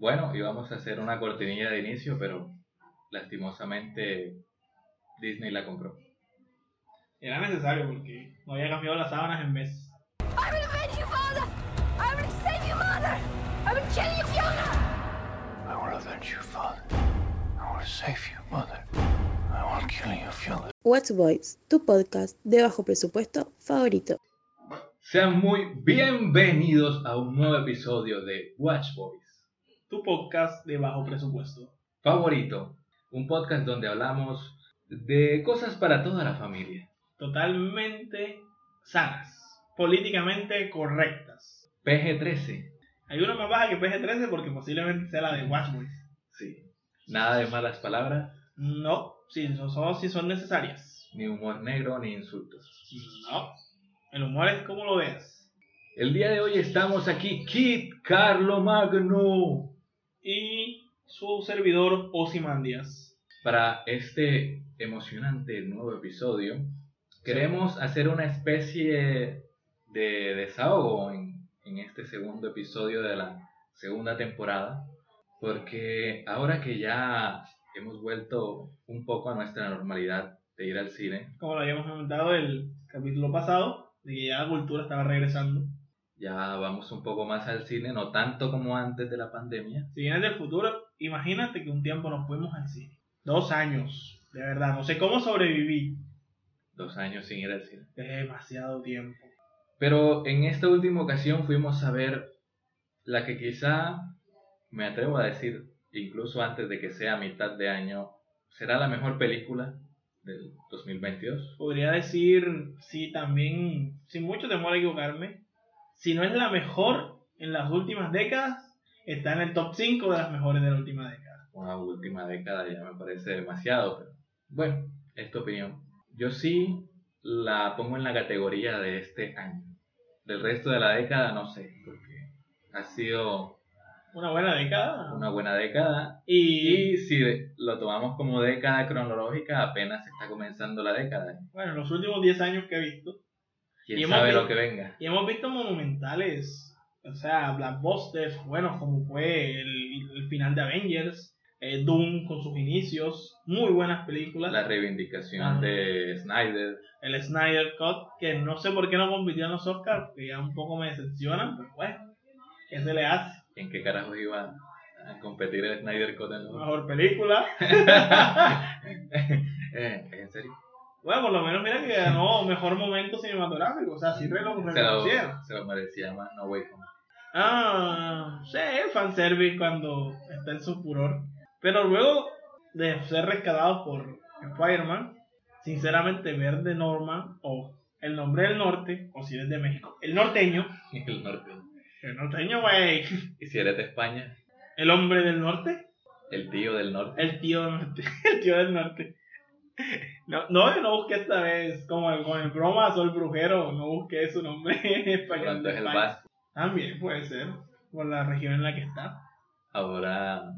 Bueno, íbamos a hacer una cortinilla de inicio, pero lastimosamente Disney la compró. Era necesario porque no había cambiado las sábanas en meses. I will avenge you, father! I will save you, mother! I will kill you, Fiona! I will avenge you, father. I will save you, mother. I will kill you, Fiona. Watch Boys, tu podcast de bajo presupuesto favorito. Sean muy bienvenidos a un nuevo episodio de Watch Boys. Tu podcast de bajo presupuesto. Favorito, un podcast donde hablamos de cosas para toda la familia. Totalmente sanas. Políticamente correctas. PG-13, Hay una más baja que PG-13 porque posiblemente sea la de Watch Boys. sí. Nada de malas palabras, No, si son, son- si son necesarias. ni humor negro, ni insultos. No. El humor es como lo veas. El día de hoy estamos aquí, Kit Carlo Magno. Y su servidor Ozymandias. Para este emocionante nuevo episodio, queremos hacer una especie de desahogo en, en este segundo episodio de la segunda temporada, porque ahora que ya hemos vuelto un poco a nuestra normalidad de ir al cine, Como lo habíamos comentado el capítulo pasado, de que ya la cultura estaba regresando. Ya vamos un poco más al cine, no tanto como antes de la pandemia. Si vienes del futuro, imagínate que un tiempo nos fuimos al cine. Dos años, de verdad. No sé cómo sobreviví. Dos años sin ir al cine. Es demasiado tiempo. Pero en esta última ocasión fuimos a ver la que quizá, me atrevo a decir, incluso antes de que sea mitad de año, será la mejor película del 2022. Podría decir, sí, también, sin mucho temor a equivocarme, si no es la mejor en las últimas décadas, está en el top 5 de las mejores de la última década. Una última década ya me parece demasiado, pero bueno, es tu opinión. Yo sí la pongo en la categoría de este año. Del resto de la década no sé, porque ha sido Una buena década. una buena década Y, Y si lo tomamos como década cronológica, apenas está comenzando la década. bueno, los últimos 10 años que he visto, ¿Quién Y hemos sabe vi- lo que venga? Y hemos visto monumentales, o sea, blockbusters, bueno, como fue el, el final de Avengers, eh, Doom con sus inicios, muy buenas películas. La reivindicación de Snyder. El Snyder Cut, que no sé por qué no compitió en los Oscars, que ya un poco me decepcionan, pero bueno, ¿qué se le hace? ¿En qué carajos iba a competir el Snyder Cut en los- Mejor película. Eh, ¿En serio? Bueno, por lo menos mira que ganó mejor momento cinematográfico, o sea, sí re- lo Se lo, reconocieron. se lo merecía más No Way Home. Ah, sí, fanservice cuando está en su furor. Pero luego de ser rescatados por Spider-Man, sinceramente ver de Norman o el nombre del norte, o si eres de México, el norteño, El norte. el norteño, güey, Y si eres de España, el hombre del norte, el tío del norte. el tío del norte, el tío del norte. No, no, yo no busqué esta vez, como el, con el bromas o el brujero, no busqué su nombre en español. De es el España. También puede ser, por la región en la que está. Ahora,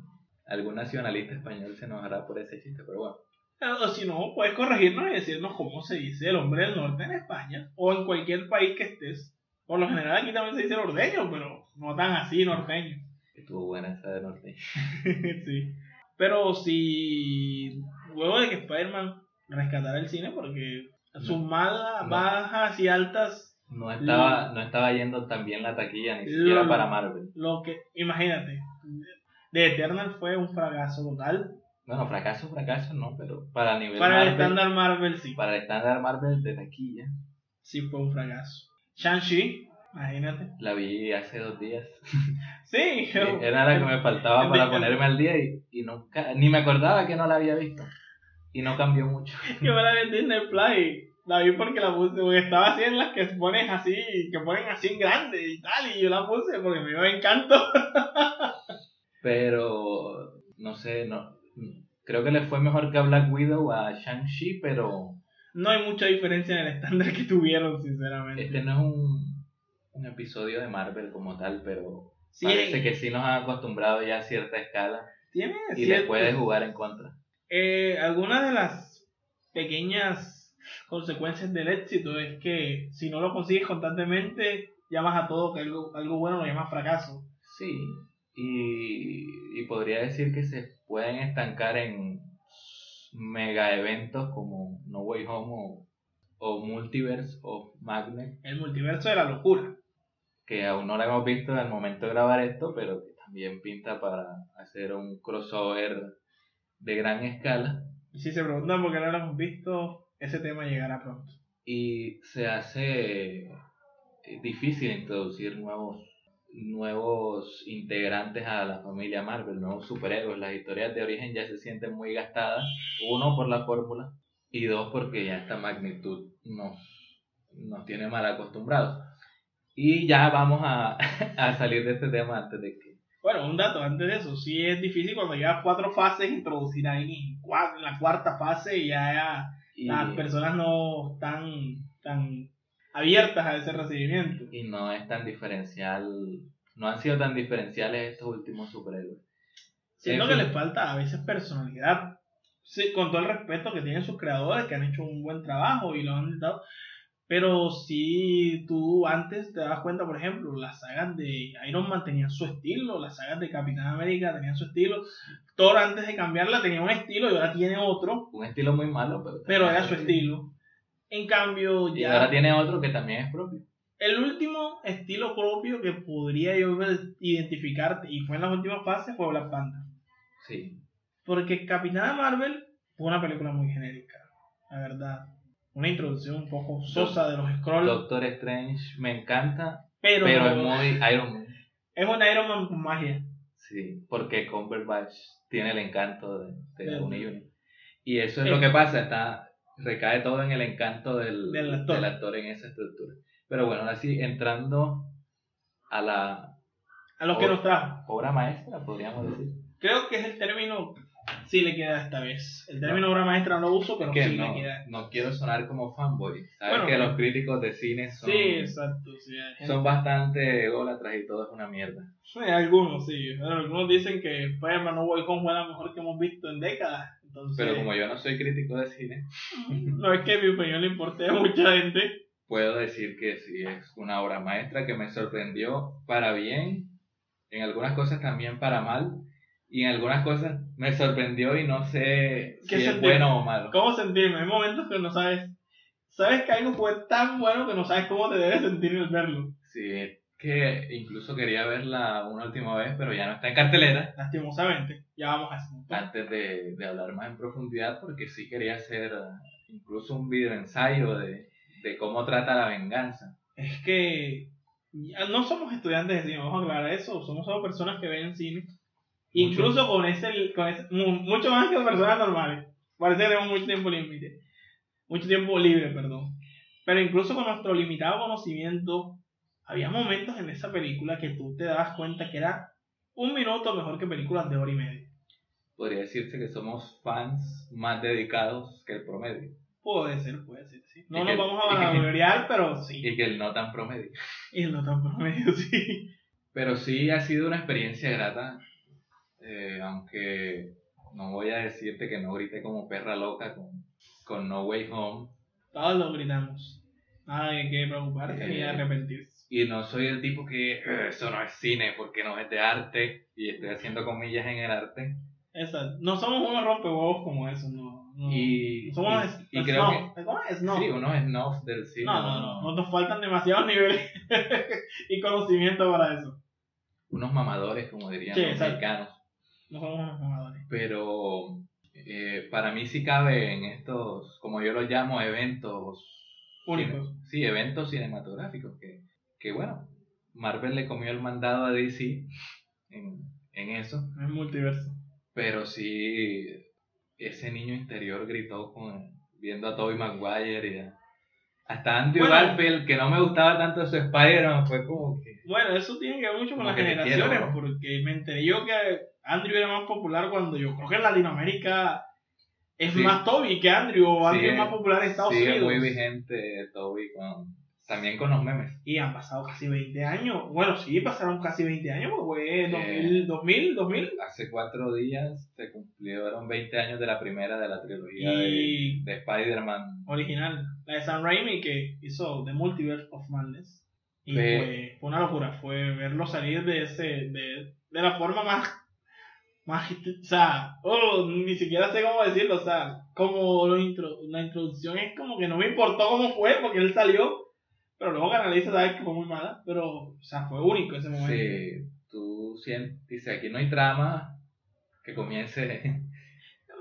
algún nacionalista español se enojará por ese chiste, pero bueno. O si no, puedes corregirnos y decirnos cómo se dice el hombre del norte en España o en cualquier país que estés. Por lo general aquí también se dice norteño, pero no tan así norteño. Estuvo buena esa de norte. sí. Pero si luego de que Spider-Man rescatara el cine, porque sus malas, no. bajas y altas, No estaba, no estaba yendo tan bien la taquilla, ni siquiera Lo- para Marvel. lo que, imagínate, The Eternal fue un fracaso total. Bueno, fracaso, fracaso, no, pero para nivel Para el Marvel, estándar Marvel sí, para el estándar Marvel de taquilla, sí fue un fracaso. Shang-Chi, imagínate. la vi hace dos días. Sí, Era la que me faltaba el- para el- ponerme al día y, y nunca, ni me acordaba que no la había visto. Y no cambió mucho. Yo me la vi en Disney Play. La vi porque la puse, porque estaba así en las que pones así, que ponen así en grande y tal, y yo la puse porque me dio encanto. Pero, no sé, no creo que le fue mejor que a Black Widow a Shang-Chi, pero No hay mucha diferencia en el estándar que tuvieron, sinceramente. este no es un, un episodio de Marvel como tal, pero Sí, parece que sí nos han acostumbrado ya a cierta escala tiene y le puede jugar en contra. Eh, algunas de las pequeñas consecuencias del éxito es que si no lo consigues constantemente, llamas a todo que algo, algo bueno lo llamas fracaso. Sí, y y podría decir que se pueden estancar en mega eventos como No Way Home o, o Multiverse of Magnet, El multiverso de la locura. que aún no lo hemos visto al momento de grabar esto, pero que también pinta para hacer un crossover de gran escala. Y si se preguntan por qué no lo hemos visto, ese tema llegará pronto. y se hace eh, difícil introducir nuevos nuevos integrantes a la familia Marvel, nuevos superhéroes. Las historias de origen ya se sienten muy gastadas, uno por la fórmula y dos porque ya esta magnitud nos, nos tiene mal acostumbrados. Y ya vamos a, a salir de este tema antes de que... Bueno, un dato antes de eso, sí es difícil cuando llevas cuatro fases introducir ahí en, la cuarta fase y ya y- las personas no están tan abiertas a ese recibimiento. y no es tan diferencial, no han sido tan diferenciales estos últimos superhéroes. Siento En que les falta a veces personalidad. Sí, con todo el respeto que tienen sus creadores, que han hecho un buen trabajo y lo han dado. Pero si tú antes te das cuenta, por ejemplo, las sagas de Iron Man tenían su estilo, las sagas de Capitán América tenían su estilo. Thor antes de cambiarla tenía un estilo y ahora tiene otro, Un estilo muy malo, pero... era su estilo. En cambio, Y ya ahora tiene otro que también es propio. el último estilo propio que podría yo identificarte y fue en las últimas fases fue Black Panther. Sí. Porque Capitana Marvel fue una película muy genérica, la verdad. Una introducción un poco sosa de los Skrulls, Doctor Strange me encanta, pero, pero es muy Iron Man. es un Iron Man con magia. Sí, porque Cumberbatch tiene el encanto de, de Downey Jr. Y eso es Eh. lo que pasa, está recae todo en el encanto del, Del actor. del actor en esa estructura. Pero bueno, ahora sí, entrando a la A los que nos trajo. obra maestra, podríamos decir. Creo que es el término, sí le queda esta vez. El término obra maestra no lo uso, pero Que sí no, le queda. no quiero sonar como fanboy. Sabes Bueno, que los críticos de cine son, Sí, exacto. Sí, son bastante ególatras y todo es una mierda. sí, algunos, sí. Algunos dicen que Spider-Man No Way Home fue la mejor que hemos visto en décadas. Entonces, Pero como yo no soy crítico de cine, no es que mi opinión le importe a mucha gente. puedo decir que sí es una obra maestra que me sorprendió para bien, en algunas cosas también para mal, y en algunas cosas me sorprendió y no sé si ¿Qué es bueno o malo. ¿Cómo sentirme? Hay momentos que no sabes. Sabes que algo fue tan bueno que no sabes cómo te debes sentir al verlo. Sí, es que incluso quería verla una última vez, pero ya no está en cartelera, Lastimosamente. Ya vamos a punto. antes de, de hablar más en profundidad, porque sí quería hacer incluso un video ensayo de, de cómo trata la venganza. Es que no somos estudiantes de cine, vamos a aclarar eso. Somos solo personas que ven cine. Incluso con ese, con ese. mu- Mucho más que personas normales. Parece que tenemos mucho tiempo límite. Mucho tiempo libre, perdón. Pero incluso con nuestro limitado conocimiento, había momentos en esa película que tú te dabas cuenta que era un minuto mejor que películas de hora y media. Podría decirse que somos fans más dedicados que el promedio. Puede ser, puede ser, sí. No Y nos vamos a vanagloriar, pero sí. y que el no tan promedio. Y no tan promedio, sí. Pero sí ha sido una experiencia grata, eh, aunque no voy a decirte que no grité como perra loca con, con No Way Home. Todos lo gritamos. Nada de que preocuparse ni Eh, arrepentirse. Y no soy el tipo que "Eh, eso no es cine porque no es de arte y estoy haciendo comillas en el arte. Exacto. No somos unos rompehuevos como eso, no. no. Y, somos y, y es- creo snob. ¿Cómo es? Snob. sí, snobs del cine. no, no, no. No nos faltan demasiados niveles y conocimiento para eso. Unos mamadores, como dirían Sí, los exacto. mexicanos. Unos mamadores. pero eh, para mí sí cabe en estos, como yo los llamo, eventos Únicos. cine- sí, eventos cinematográficos que, que bueno, Marvel le comió el mandado a DC en, en eso, Es multiverso. pero sí ese niño interior gritó con, viendo a Tobey Maguire y a- hasta Andrew Bueno. Garfield, que no me gustaba tanto su Spider-Man, fue como que Bueno, eso tiene que ver mucho con las generaciones, quiero, ¿no? porque me enteré yo que Andrew era más popular cuando yo creo que en Latinoamérica es Sí. más Toby que Andrew, o Andrew es más popular en Estados sigue Unidos. muy vigente Tobey con, también con los memes. Y han pasado casi 20 años. Bueno, sí, pasaron casi 20 años, pues fue Eh. 2000, 2000, 2000. hace cuatro días se cumplieron 20 años de la primera de la trilogía Y- de, de Spider-Man. Original. La de Sam Raimi que hizo The Multiverse of Madness. Y fue, fue una locura. Fue verlo salir de ese. De, de la forma más más, o sea, oh, ni siquiera sé cómo decirlo, o sea, como lo intro, la introducción es como que no me importó cómo fue porque él salió, pero luego que analiza sabes que fue muy mala, pero, o sea, fue único ese momento. Sí, tú sientes, dice, aquí no hay trama, que comience,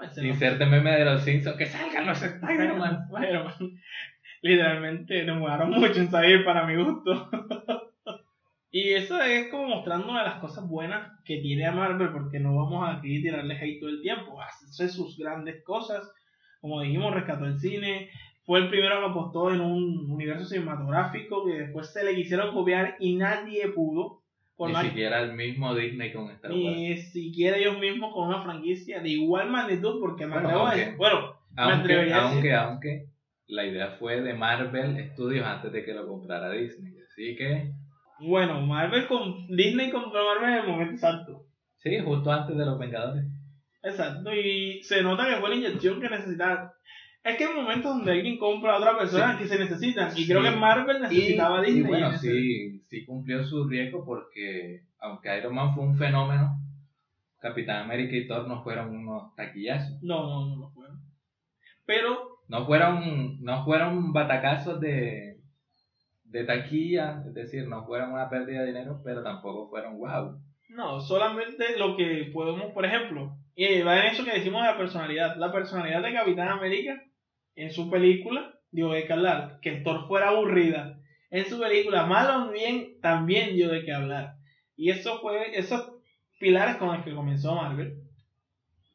inserte meme de los Simpsons, que salgan los Spider-Man. Spider-Man. Literalmente demoraron mucho en salir para mi gusto. y eso es como mostrando una de las cosas buenas que tiene a Marvel, porque no vamos a aquí tirarle hate todo el tiempo. Hace sus grandes cosas. Como dijimos, rescató el cine. Fue el primero que apostó en un universo cinematográfico que después se le quisieron copiar y nadie pudo. Por Ni siquiera el mismo Disney con Star Wars. Ni siquiera ellos mismos con una franquicia de igual magnitud, porque me Bueno, atrevo a decir- aunque, aunque, la idea fue de Marvel Studios antes de que lo comprara Disney. Así que, Bueno, Marvel con Disney compró Marvel en el momento exacto. sí, justo antes de los Vengadores. Exacto, y se nota que fue la inyección que necesitaban. Es que hay momentos donde alguien compra a otra persona Sí. que se necesitan. Y Sí. creo que Marvel necesitaba y, Disney. y bueno, sí, sí cumplió su riesgo porque, aunque Iron Man fue un fenómeno, Capitán América y Thor no fueron unos taquillazos. No, no, no lo fueron. Pero, No fueron, no fueron batacazos de, de taquilla, es decir, no fueron una pérdida de dinero, pero tampoco fueron wow. no, solamente lo que podemos, por ejemplo, y va en eso que decimos de la personalidad. La personalidad de Capitán América en su película, dio de que hablar. Que Thor fuera aburrida. En su película, mal o bien, también dio de qué hablar. Y eso fue, esos pilares con los que comenzó Marvel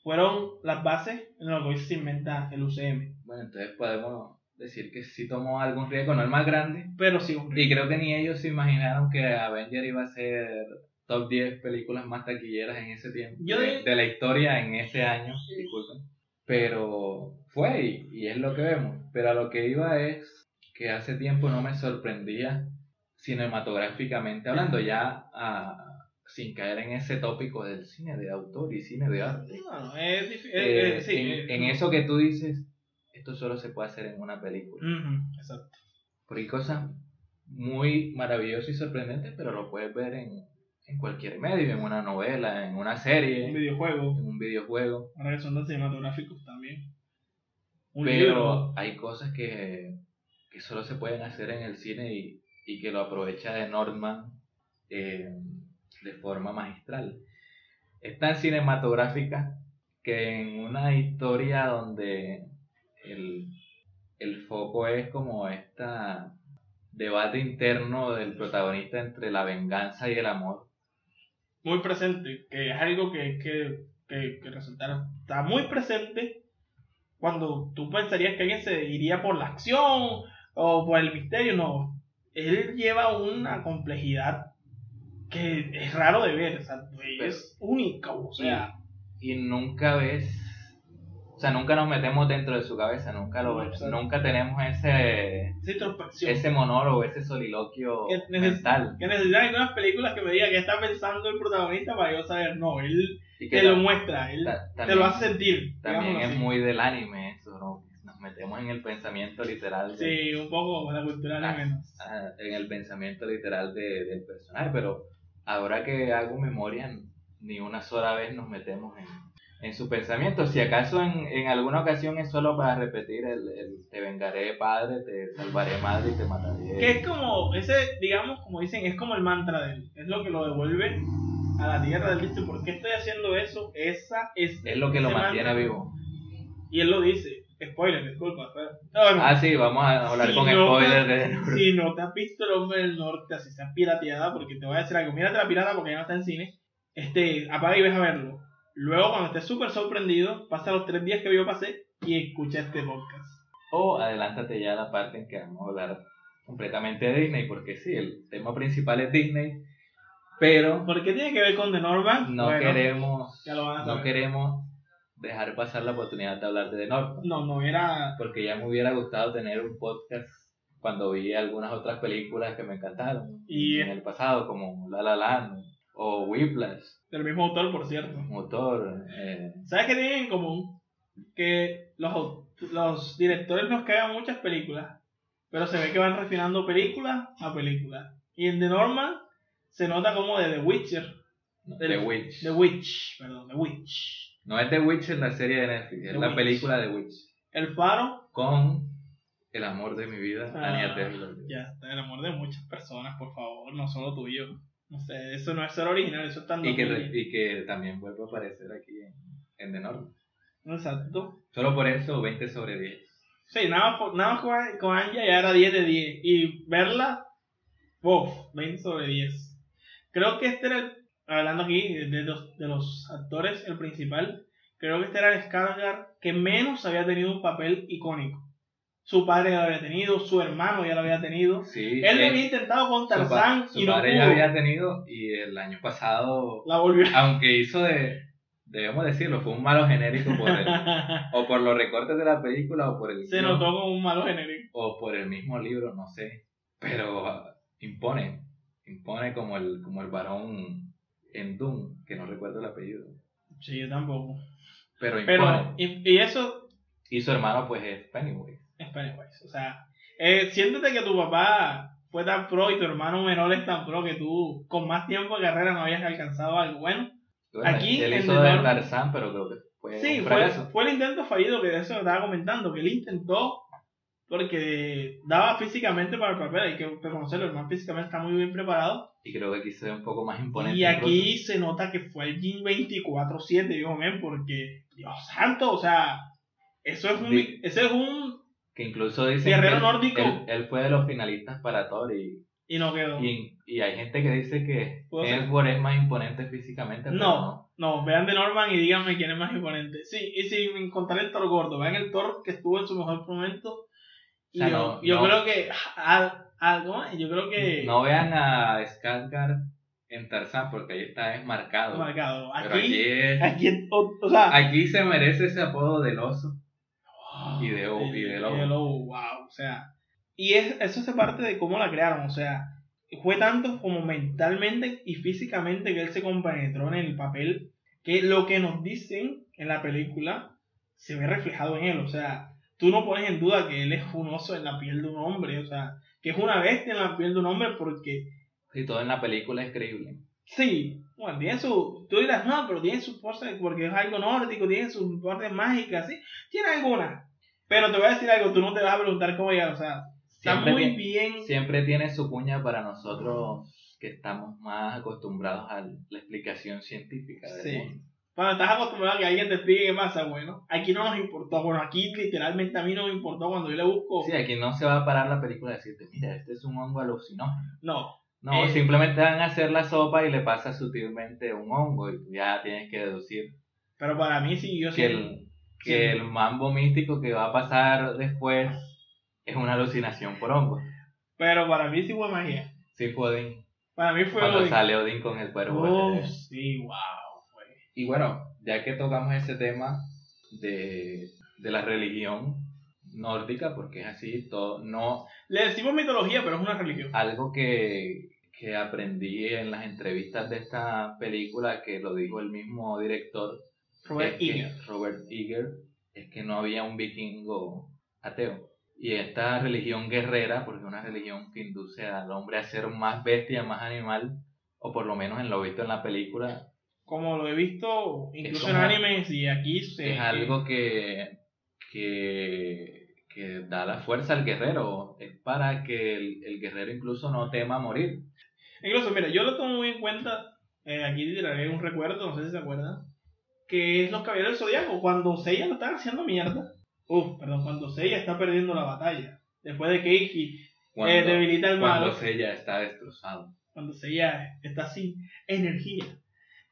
fueron las bases en lo que hoy se inventa el UCM. Bueno, entonces podemos decir que sí tomó algún riesgo, no el más grande, Pero sí, un y creo que ni ellos se imaginaron que Avenger iba a ser top 10 películas más taquilleras en ese tiempo, Yo de, de- la historia en ese año, disculpen. Pero fue y, y es lo que vemos. Pero a lo que iba es que hace tiempo no me sorprendía cinematográficamente hablando, ya ah, sin caer en ese tópico del cine de autor y cine de arte. No, no, es difícil. Eh, sí, en, en eso que tú dices, esto solo se puede hacer en una película. Ujú, exacto. Porque hay cosas muy maravillosas y sorprendentes, pero lo puedes ver en, en cualquier medio, en una novela, en una serie, Un videojuego. en un videojuego. Ahora que son tan cinematográficos también. Un pero libro. hay cosas que, que solo se pueden hacer en el cine y, y que lo aprovecha de Norman eh, de forma magistral. Es tan cinematográfica que en una historia donde el, el foco es como esta debate interno del protagonista entre la venganza y el amor. muy presente, que es algo que, que, que. Está muy presente cuando tú pensarías que alguien se iría por la acción o por el misterio. No, él lleva una complejidad que es raro de ver, o sea, es única, o sea, y nunca ves, o sea, nunca nos metemos dentro de su cabeza, nunca lo No, nunca tenemos ese, introspección. ese monólogo, ese soliloquio que, mental. que necesitan algunas películas que me digan qué está pensando el protagonista para yo saber, no, él Y que te lo muestra, él te lo hace sentir. también es así. muy del anime eso, ¿no? Nos metemos en el pensamiento literal de- Sí, un poco la cultura Ah, de menos. ah, en el pensamiento literal de- del personaje, pero ahora que hago memoria, ni una sola vez nos metemos en, en su pensamiento. Si acaso en, en alguna ocasión es solo para repetir el, el te vengaré padre, te salvaré madre y te mataré. Que es como, ese, digamos, como dicen, es como el mantra de él. Es lo que lo devuelve a la tierra del dice, ¿por qué estoy haciendo eso? Esa es. Es lo que lo mantiene mantra. vivo. Y él lo dice. Spoiler, disculpa. No. Ah, sí, vamos a hablar Si con no spoilers te- de... Si no te has visto el hombre del norte, así sea pirateada, porque te voy a decir algo. Mírate la pirata porque ya no está en cine. Este, apaga y ves a verlo. Luego, cuando estés súper sorprendido, pasa los tres días que yo pasé y escucha este podcast. O adelántate ya a la parte en que vamos a hablar completamente de Disney, porque sí, el tema principal es Disney, pero ¿Por qué tiene que ver con The Norman? no Bueno, queremos ya lo van a no queremos dejar pasar la oportunidad de hablar de The Northman, No, no era. porque ya me hubiera gustado tener un podcast cuando vi algunas otras películas que me encantaron Y- en el pasado, como La La Land o Whiplash, Del mismo autor, por cierto. Motor, eh, ¿Sabes qué tienen en común? Que los, los directores nos cagan muchas películas, pero se ve que van refinando película a película. Y en The Norman se nota como de The Witcher No, del- The Witch. The Witch, perdón, The Witch. No es The Witch en la serie de Netflix, es The la película The Witch. El Faro, Con el amor de mi vida, Ah, ya está el amor de muchas personas, por favor, no solo tuyo. No sé, eso no es ser original, eso es tan Y que, y que también vuelve a aparecer aquí en, en The North. Exacto. Solo por eso, 20 sobre 10. Sí, nada más, nada más con, con Anya ya era 10 de 10. Y verla, uff, 20 sobre 10. Creo que este era el, hablando aquí de los, de los actores, el principal, creo que este era el Skarsgård que menos había tenido un papel icónico. Su padre ya lo había tenido, su hermano ya lo había tenido. Sí, Él lo eh, había intentado con su, Tarzán su y no padre pudo. ya había tenido y el año pasado, La volvió. aunque hizo de, debemos decirlo, fue un malo genérico por el, o por los recortes de la película o por el Se notó como un malo genérico. o por el mismo libro, no sé, pero impone, impone como el como el varón en Doom, que no recuerdo el apellido, Sí, yo tampoco. pero impone. Pero, y, y eso y su hermano pues es Pennywise. Es Pennywise. O sea, eh, siéntete que tu papá fue tan pro y tu hermano menor es tan pro que tú con más tiempo de carrera no habías alcanzado algo bueno. Bueno, Aquí, él hizo North- Tarzán, pero creo que fue Sí, fue, fue el intento fallido que de eso estaba comentando, que él intentó porque daba físicamente para el papel, hay que reconocerlo, el man físicamente está muy bien preparado. Y creo que aquí se ve un poco más imponente. Y aquí se nota que fue el Jin 24-7, digo, men, porque, Dios santo, o sea, eso es un, Sí. eso es un, Que incluso dicen Guerrero nórdico. él- él fue de los finalistas para Thor y, y no quedó. y, y hay gente que dice que. Hemsworth es más imponente físicamente. pero No, no, vean de Norman y díganme quién es más imponente. Sí, y sin contar el Thor gordo, vean el Thor que estuvo en su mejor momento. Y O sea, yo, no- yo no- creo que, al- algo, yo creo que, No vean a Skarsgård en Tarzán porque ahí está es marcado. marcado. Aquí, Aquí, es- aquí, o, o sea, aquí se merece ese apodo del oso. Y de- y de lobo. wow, o sea, y es, eso se parte de cómo la crearon, o sea, fue tanto como mentalmente y físicamente que él se compenetró en el papel que lo que nos dicen en la película se ve reflejado en él, o sea, tú no pones en duda que él es un oso en la piel de un hombre, o sea, que es una bestia en la piel de un hombre porque Y todo en la película es creíble. Sí, bueno, tiene su. Tú dirás, no, pero tiene su fuerza porque es algo nórdico, tiene sus partes mágicas, sí, tiene algunas. Pero te voy a decir algo, tú no te vas a preguntar cómo llegar, o sea, está muy bien. Siempre tiene su cuña para nosotros que estamos más acostumbrados a la explicación científica del Sí. mundo. Cuando estás acostumbrado a que alguien te explique qué pasa, bueno, aquí no nos importó, bueno, aquí literalmente a mí no me importó cuando yo le busco. Sí, aquí no se va a parar la película y decirte, mira, este es un hongo alucinógeno. No, No, Eh. simplemente van a hacer la sopa y le pasa sutilmente un hongo y ya tienes que deducir pero para mí sí, yo sí. Que el mambo místico que va a pasar después es una alucinación por hongo. Pero para mí sí fue magia. Sí fue Odín. Para mí fue. Cuando Odín. sale Odín con el cuervo. Oh, verde. sí, wow. Fue. Y bueno, ya que tocamos ese tema de, de la religión nórdica, porque es así, todo, no, Le decimos mitología, pero es una religión. algo que, que aprendí en las entrevistas de esta película, que lo dijo el mismo director, Robert Eger. Robert Eger, es que no había un vikingo ateo. Y esta religión guerrera, porque es una religión que induce al hombre a ser más bestia, más animal, o por lo menos en lo visto en la película, como lo he visto incluso en animes y aquí se es algo que, que, que da la fuerza al guerrero. Es para que el, el guerrero incluso no tema morir. incluso mira yo lo tomo muy en cuenta eh, aquí tiraré un recuerdo no sé si se acuerdan que es los caballeros del zodiaco cuando Seiya lo están haciendo mierda Uf, perdón cuando Seiya está perdiendo la batalla después de que Cuando, eh, debilita el cuando malo Seiya está destrozado. cuando Seiya está sin energía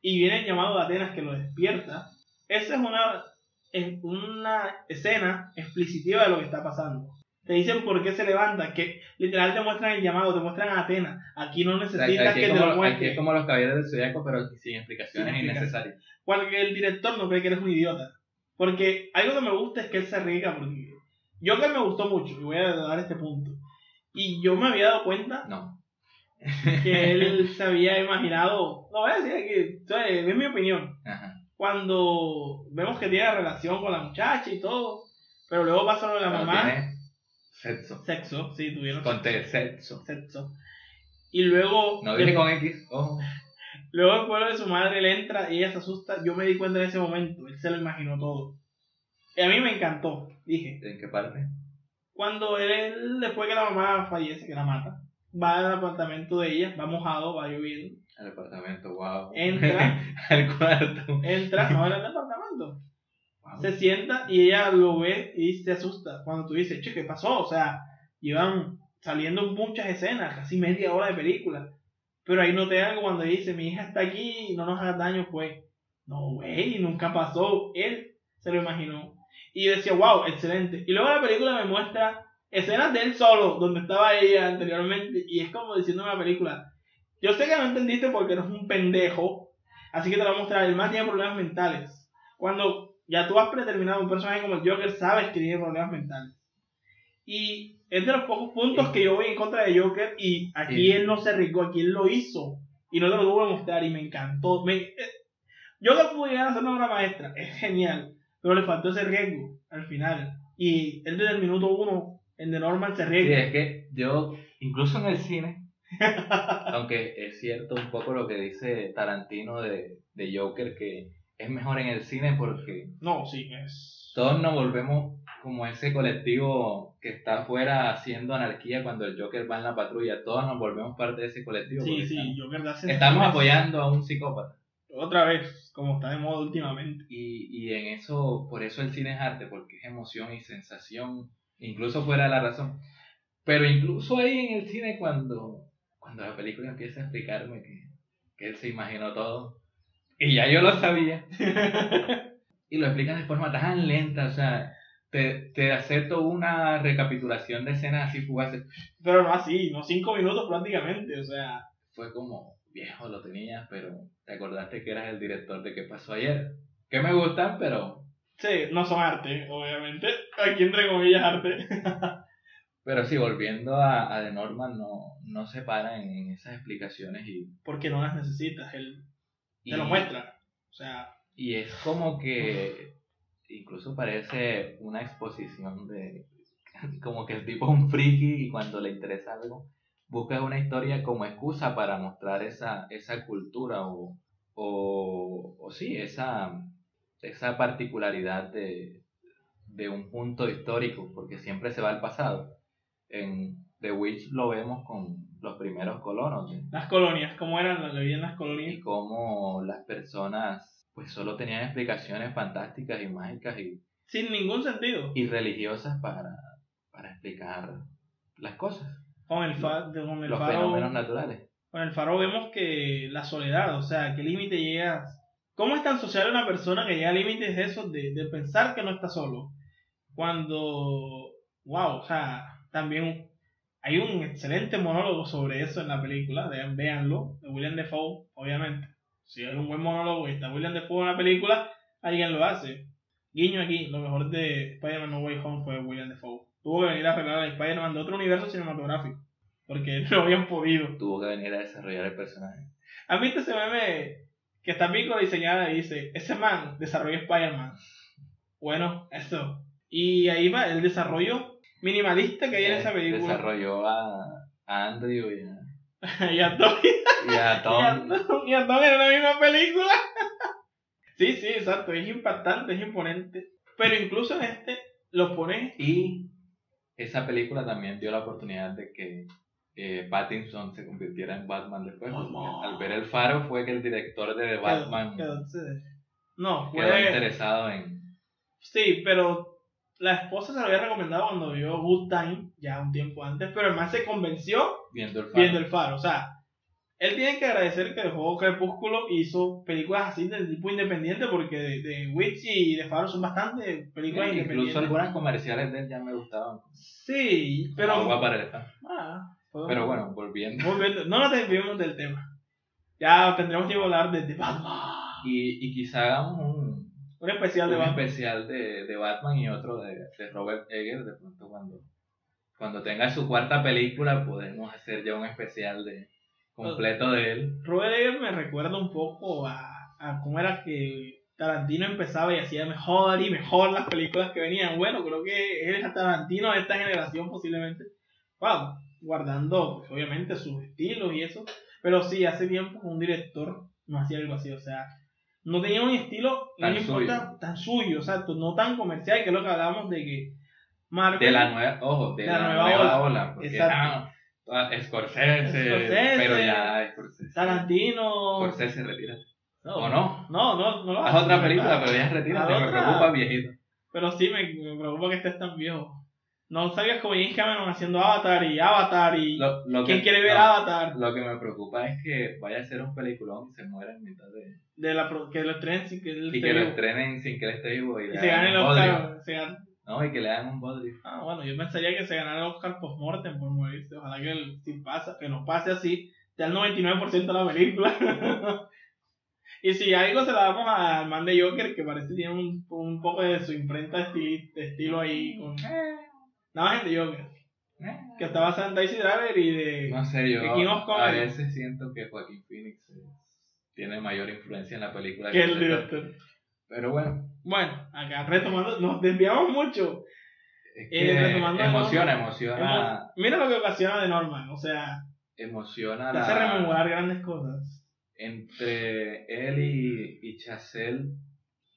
y viene el llamado de Atenas que lo despierta esa es una es una escena explicitiva de lo que está pasando te dicen por qué se levanta, que literal te muestran el llamado, te muestran a Atenas. Aquí no O sea, necesitas aquí, que te lo aquí muestren. es como los caballeros del zodiaco, pero sin explicaciones Sin explicaciones. innecesarias. Porque el director no cree que eres un idiota. Porque algo que me gusta es que él se arriesga. Porque yo que me gustó mucho, y voy a dar este punto. Y yo me había dado cuenta No. que él se había imaginado. No voy a decir sea, es mi opinión. Ajá. Cuando vemos que tiene relación con la muchacha y todo, pero luego pasa lo de la Pero mamá. tiene sexo. Sexo, sí, tuvieron Con sexo. sexo. Y luego. No dije con X, ojo. Luego el pueblo de su madre, él entra y ella se asusta. Yo me di cuenta en ese momento, él se lo imaginó todo. Y a mí me encantó, dije. ¿En qué parte? Cuando él, después que la mamá fallece, que la mata, va al apartamento de ella, va mojado, va lloviendo. Al apartamento, wow. Entra. Al cuarto. Entra, no era el apartamento. Wow. Se sienta y ella lo ve y se asusta. Cuando tú dices, che, ¿qué pasó? O sea, iban saliendo muchas escenas, casi media hora de película. Pero ahí no te algo cuando dice, mi hija está aquí, no nos hagas daño, pues. No, güey, nunca pasó. Él se lo imaginó. Y decía, wow, excelente. Y luego la película me muestra escenas de él solo, donde estaba ella anteriormente. Y es como diciendo la película, yo sé que no entendiste porque eres un pendejo. Así que te lo voy a mostrar. El más tiene problemas mentales. Cuando ya tú has predeterminado un personaje como el Joker, sabes que tiene problemas mentales. Y es de los pocos puntos que yo voy en contra de Joker. Y aquí Sí. él no se arriesgó, aquí él lo hizo. Y no te lo tuvo que mostrar y me encantó. Me, eh, Joker pudo llegar a ser una obra maestra, es genial. Pero le faltó ese riesgo al final. Y él desde el minuto uno, en The Normal, se Sí, arriesga. es que yo, incluso en el cine, aunque es cierto un poco lo que dice Tarantino de, de Joker, que es mejor en el cine porque No, sí, es. Todos nos volvemos como ese colectivo que está afuera haciendo anarquía cuando el Joker va en la patrulla, todos nos volvemos parte de ese colectivo. Sí, sí, estamos, Joker da estamos apoyando a un psicópata. Otra vez, como está de moda últimamente. Y, y en eso, por eso el cine es arte, porque es emoción y sensación, incluso fuera de la razón. Pero incluso ahí en el cine, cuando, cuando la película empieza a explicarme que, que él se imaginó todo, y ya yo lo sabía, y lo explican de forma tan lenta, o sea, te, te acepto una recapitulación de escenas así fugaces. Pero no así, no cinco minutos prácticamente, o sea. Fue como, viejo, lo tenías, pero te acordaste que eras el director de qué pasó ayer. Que me gustan, pero Sí, no son arte, obviamente. Aquí entre comillas arte. Pero sí, volviendo a, a The Norman, no, no se paran en esas explicaciones y, Porque no las necesitas, él y, te lo muestra. O sea, y es como que incluso parece una exposición de como que el tipo es un friki y cuando le interesa algo busca una historia como excusa para mostrar esa, esa cultura o, o, o sí, esa, esa particularidad de, de un punto histórico, porque siempre se va al pasado. En The Witch lo vemos con los primeros colonos las colonias, ¿cómo eran vivían las y colonias? cómo las personas pues solo tenían explicaciones fantásticas y mágicas y, Sin ningún sentido. y religiosas para, para explicar las cosas, Con el, fa con el los faro. fenómenos naturales. Con el faro vemos que la soledad, o sea, qué límite llegas. ¿Cómo es tan social una persona que llega a límites de esos de, de pensar que no está solo? Cuando, wow, o sea, también hay un excelente monólogo sobre eso en la película, vean, véanlo, de William Defoe, obviamente. Si hay un buen monólogo y está William Defoe en la película, alguien lo hace. Guiño aquí, lo mejor de Spider-Man No Way Home fue William Defoe. Tuvo que venir a arreglar a Spider-Man de otro universo cinematográfico, porque no habían podido. Tuvo que venir a desarrollar el personaje. ¿Has visto ese meme que está pico diseñada y dice, ese man desarrolló Spider-Man? Bueno, eso. Y ahí va el desarrollo minimalista que hay en esa película. Desarrolló a, a Andrew y a, y a Tom, y a Tom. y a Tom en la misma película. sí, sí, exacto. Es impactante, es imponente. Pero incluso en este lo pones Y esa película también dio la oportunidad de que eh, Pattinson se convirtiera en Batman después. Al ver el faro fue que el director de Batman quedó- quedó- no, quedó fue... interesado en... Sí, pero la esposa se lo había recomendado cuando vio Good Time, ya un tiempo antes, pero el man se convenció Viendo el faro. viendo el faro. O sea, él tiene que agradecer que el juego Crepúsculo hizo películas así de tipo independiente, porque de, de Witch y de Faro son bastante películas Sí, independientes. incluso algunas comerciales de él ya me gustaban. Sí, pero. Agua para el. Ah, Pero bueno, volviendo. Volviendo- no nos desviemos del tema. Ya tendremos que hablar de, de Batman. Y, y quizá hagamos un, Un especial de un Batman. especial de, de Batman y otro de, de Robert Eggers. De pronto cuando, cuando tenga su cuarta película podemos hacer ya un especial de completo de él. Robert Eggers me recuerda un poco a, a cómo era que Tarantino empezaba y hacía mejor y mejor las películas que venían. Bueno, creo que él es el Tarantino de esta generación posiblemente. Wow, guardando pues, obviamente sus estilos y eso. Pero sí, hace tiempo un director no hacía algo así, o sea, no tenía un estilo no Tan le importa, suyo. tan suyo, exacto, no tan comercial, que es lo que hablábamos de que Marvel De la nueva, ojo, de, De la la, nueva nueva, ola. ola. porque, Exacto. ah, Scorsese, Scorsese, pero ya Scorsese. Tarantino, Scorsese retira. ¿O no? No, no, no lo hace, otra no, película, no. pero ya retira. Haz Me preocupa viejito. Pero sí, me, me preocupa que estés tan viejo. No salgas como James Cameron haciendo Avatar y Avatar y... Lo, lo ¿Quién que- quiere ver no, Avatar? Lo que me preocupa es que vaya a ser un peliculón y se muera en mitad de. De la, que lo estrenen sin que él Y que lo estrenen sin que él esté vivo y, Y se gane el. Oscar. se gane- No, y que le hagan un bodrio. Ah, bueno, yo pensaría que se ganara el Oscar post-mortem por morirse. Ojalá que, el- si pasa, que nos pase así, te da el 99% de la película. y si algo se la damos al man de Joker, que parece que tiene un, un poco de su imprenta de, estilo ahí. Con... Nada más es de Joker. Eh, Que está basada en Daisy Driver y de... No sé, yo Que King of a veces siento que Joaquín Phoenix eh, tiene mayor influencia en la película que el el director. Pero bueno, Bueno, acá retomando, nos desviamos mucho. es Eh, que retomando de emociona, Norman. emociona, Emo- Mira lo que ocasiona de Norman, o sea, emociona te hace la, rememorar grandes cosas. entre él y, y Chazelle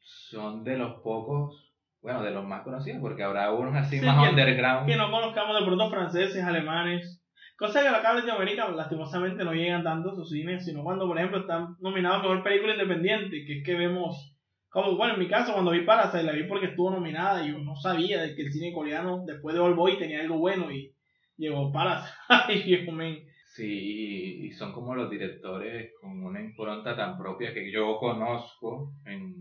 son de los pocos, bueno, de los más conocidos, porque habrá unos así Sí, más que- underground. Que no conozcamos de pronto franceses, alemanes, cosas que acá en Latinoamérica lastimosamente no llegan tanto a sus cines, sino cuando, por ejemplo, están nominados a Mejor Película Independiente, que es que vemos, como, bueno, en mi caso, cuando vi Parasite, la vi porque estuvo nominada y yo no sabía de que el cine coreano, después de All Boy, tenía algo bueno y llegó Parasite y viejo men. Sí, y son como los directores con una impronta tan propia que yo conozco en,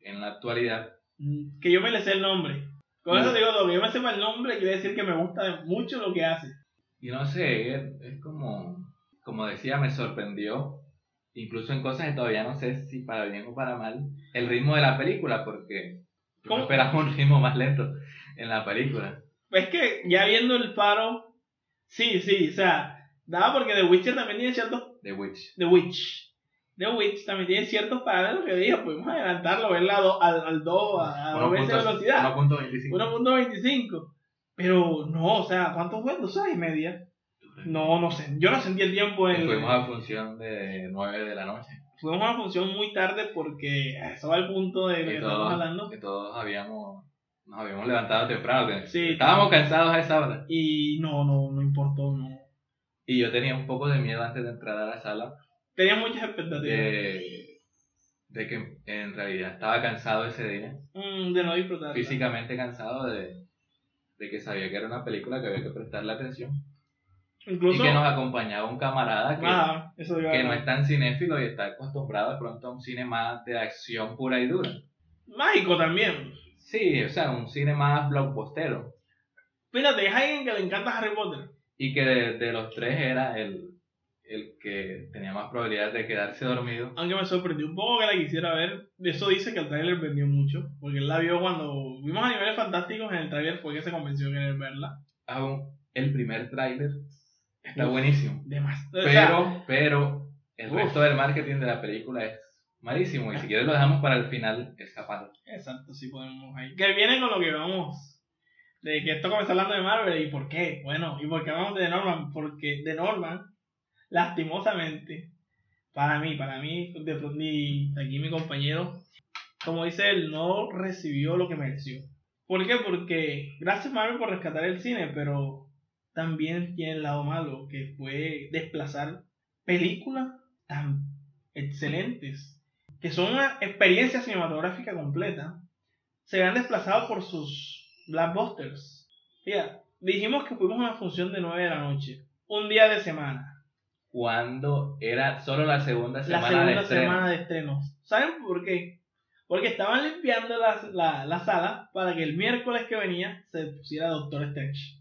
en la actualidad. Mm, que yo me le sé el nombre. Con eso Mm. digo todo, que yo me sepa el nombre quiere decir que me gusta mucho lo que hace. Y no sé, es, es como, como decía, me sorprendió, incluso en cosas que todavía no sé si para bien o para mal, el ritmo de la película, porque yo esperaba un ritmo más lento en la película. Es que ya viendo el paro, sí, sí, o sea, daba porque The Witcher también tiene ciertos. The Witch. The Witch. The Witch también tiene ciertos paralelos que dije, podemos adelantarlo, verla do- al, al 2 a, a dos veces de velocidad. 1.25. 1.25. Pero no, o sea, ¿cuántos fue? ¿Dos horas y media? No, no sé. Yo no sentí el tiempo en. Fuimos a función de 9 de la noche. Fuimos a una función muy tarde porque eso va al punto de lo que todos, hablando. que todos habíamos, nos habíamos levantado temprano. Sí. Estábamos cansados a esa hora. Y no, no, no importó, no. Y yo tenía un poco de miedo antes de entrar a la sala Tenía muchas expectativas. de, de que en realidad estaba cansado ese día. Mm, de no disfrutar. Físicamente cansado de, de que sabía que era una película que había que prestarle atención. Incluso. y que nos acompañaba un camarada que, Ah, eso que no es tan cinéfilo y está acostumbrado de pronto a un cine más de acción pura y dura. Mágico también. Sí, o sea, un cine más blockbustero. Fíjate, es alguien que le encanta Harry Potter. Y que de, de los tres era el, el que tenía más probabilidades de quedarse dormido. Aunque me sorprendió un poco que la quisiera ver. Eso dice que el tráiler vendió mucho. Porque él la vio cuando vimos Animales Fantásticos en el tráiler fue que se convenció de querer verla. Aún el primer tráiler está Uf. buenísimo. Demasiado. Pero, pero, el Uf. resto del marketing de la película es malísimo. Y si quieres lo dejamos para el final escapado. Exacto, sí podemos ahí. Que viene con lo que vamos. De que esto comenzó hablando de Marvel. ¿Y por qué? Bueno, ¿y por qué hablamos de Norman? Porque de Norman, lastimosamente, para mí, para mí, de pronto, aquí mi compañero, como dice él, no recibió lo que mereció. ¿Por qué? Porque gracias Marvel por rescatar el cine, pero también tiene el lado malo, que fue desplazar películas tan excelentes, que son una experiencia cinematográfica completa, se han desplazado por sus blockbusters. Mira, dijimos que fuimos a una función de 9 de la noche, un día de semana, Cuando era solo la segunda la semana segunda de semana de estrenos. ¿Saben por qué? Porque estaban limpiando la, la, la sala para que el miércoles que venía se pusiera Doctor Strange.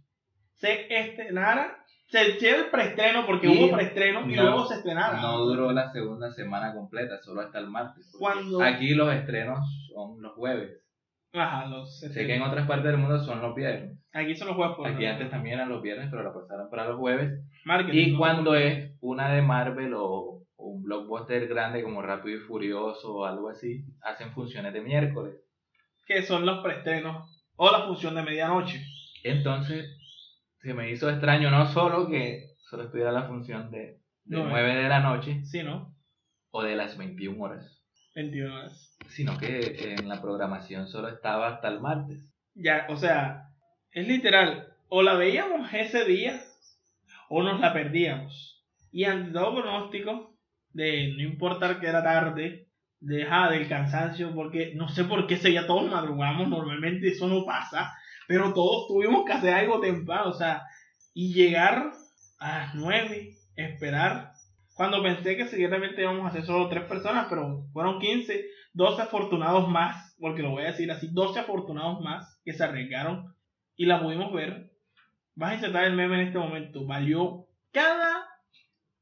Se estrenara, se hiciera el preestreno porque Y hubo preestreno y no- luego se estrenara. No duró la segunda semana completa, solo hasta el martes. Cuando- Aquí los estrenos son los jueves. Ajá, los Sé que en otras partes del mundo son los viernes. Aquí son los juegos por Aquí antes también eran los viernes, pero la pasaron para los jueves. Marketing, Y cuando es una de Marvel o, un blockbuster grande como Rápido y Furioso o algo así, hacen funciones de miércoles. que son los preestrenos o la función de medianoche. Entonces, se me hizo extraño no solo que solo estuviera la función de, de No, 9 de la noche, Sí, ¿no? o de las 21 horas, 21 horas. sino que en la programación solo estaba hasta el martes. Ya, o sea, es literal. O la veíamos ese día o nos la perdíamos. Y ante todo pronóstico, de no importar que era tarde, de, ajá, del cansancio, porque no sé por qué seguía todos madrugamos, normalmente eso no pasa, pero todos tuvimos que hacer algo temprano, o sea, y llegar a las 9, esperar. Cuando pensé que seguramente íbamos a hacer solo tres personas, pero fueron 15, 12 afortunados más, porque lo voy a decir así, 12 afortunados más que se arriesgaron y la pudimos ver. Vas a insertar el meme en este momento, valió cada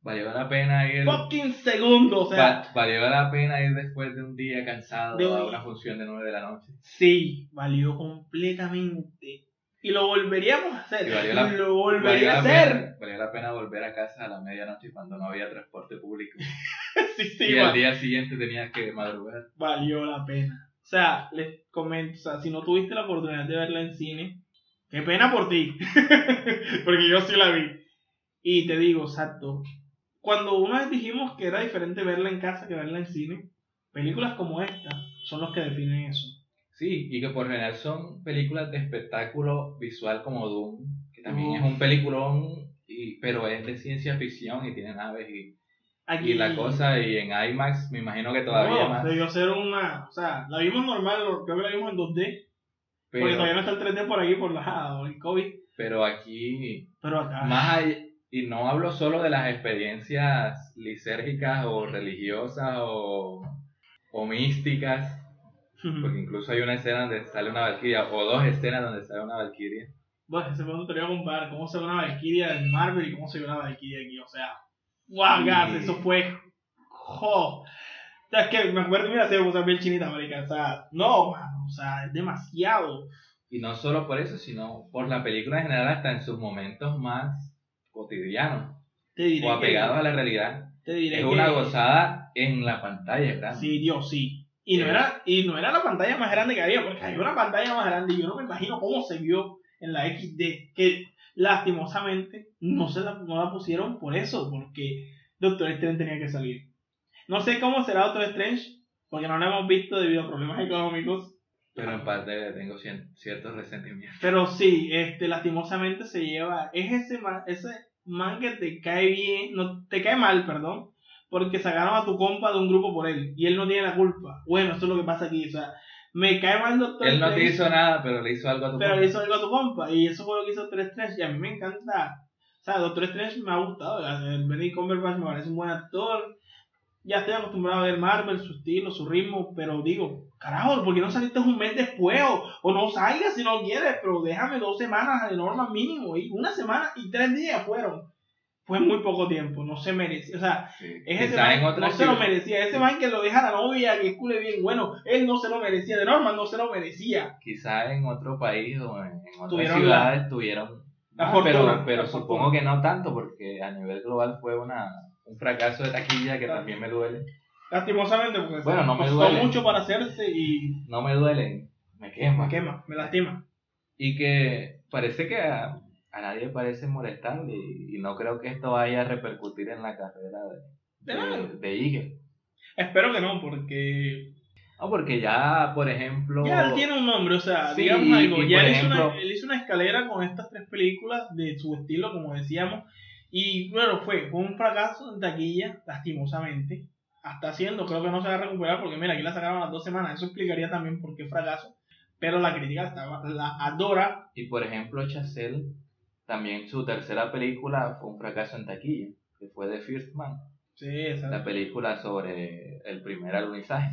Valió la pena ir. fucking segundo, o sea, va- valió la pena ir después de un día cansado De a un- una función de 9 de la noche. sí, valió completamente. Y lo volveríamos a hacer, la- lo volvería a hacer. pena, valió la pena volver a casa a la medianoche cuando no había transporte público. sí, sí, y va- al día siguiente tenías que madrugar. valió la pena. O sea, les comento, o sea, si no tuviste la oportunidad de verla en cine, qué pena por ti, porque yo sí la vi. Y te digo, exacto, cuando una vez dijimos que era diferente verla en casa que verla en cine, películas como esta son los que definen eso. Sí, y que por general son películas de espectáculo visual como Doom, que también es un peliculón, y, pero es de ciencia ficción y tiene naves y, Aquí y la cosa, y en IMAX me imagino que todavía No, más. debió ser una, o sea, la vimos normal, creo que la vimos en 2D, porque Pero, todavía no está el 3D por aquí por la, el COVID, pero aquí pero acá. Más allá- y no hablo solo de las experiencias lisérgicas o religiosas o, o místicas, porque incluso hay una escena donde sale una valquiria, o dos escenas donde sale una valquiria. Bueno, ese punto te voy a comparar cómo se ve una Valkyria en Marvel y cómo se ve una Valkyria aquí. O sea, wow, gas, eso fue. Jo. O sea, es que me acuerdo, mira, se me puso bien chinita, marica. O sea, no, mano, o sea, es demasiado. Y no solo por eso, sino por la película en general, hasta en sus momentos más cotidianos Te diré o que- apegados a la realidad. te diré Es que- una gozada en la pantalla grande. Sí, Dios, sí. Y no, era, y no era la pantalla más grande que había, porque había una pantalla más grande y yo no me imagino cómo se vio en la XD, que lastimosamente no, se la, no la pusieron por eso, porque Doctor Strange tenía que salir. No sé cómo será Doctor Strange, porque no la hemos visto debido a problemas económicos, Pero en parte tengo ciertos resentimientos. pero sí, este, lastimosamente se lleva, es ese man, ese man que te cae bien, no, te cae mal, perdón, porque sacaron a tu compa de un grupo por él, y él no tiene la culpa. Bueno, eso es lo que pasa aquí, o sea, me cae mal Doctor Él no te hizo nada, pero le hizo algo a tu pero compa. le hizo algo a tu compa, y eso fue lo que hizo Doctor Strange, y a mí me encanta, o sea, Doctor Strange me ha gustado, el Benedict Cumberbatch me parece un buen actor, ya estoy acostumbrado a ver Marvel, su estilo, su ritmo, pero digo, carajo, ¿por qué no saliste un mes después? O, o no salgas si no quieres, pero déjame dos semanas de norma mínimo, y una semana y tres días fueron. Fue muy poco tiempo, no se merecía, o sea, Sí. es ese man, no se lo ciudad- merecía, ese man que lo deja a la novia, que cule bien bueno, él no se lo merecía, de norma no se lo merecía. quizá en otro país o en, en otras Tuvieron ciudades tuvieron la más, fortuna, pero, pero la supongo fortuna. que no tanto porque a nivel global fue una un fracaso de taquilla que Claro. también me duele Lastimosamente, porque Bueno, no me costó duele. mucho para hacerse y no me duele me quema me quema, me lastima. y que parece que a, a nadie parece molestarle y, y no creo que esto vaya a repercutir en la carrera de, De de, de Eagle. Espero que no, porque no porque ya por ejemplo ya él tiene un nombre, o sea, Sí, digamos algo, ya él, hizo una, él hizo una escalera con estas tres películas de su estilo, como decíamos, y bueno, fue, fue un fracaso en taquilla, lastimosamente, hasta haciendo, creo que no se va a recuperar, porque mira, aquí la sacaron a las dos semanas, eso explicaría también por qué fracaso, pero la crítica estaba, la adora, y por ejemplo Chazelle también su tercera película fue un fracaso en taquilla que fue The First Man sí, exacto. la película sobre el primer alunizaje.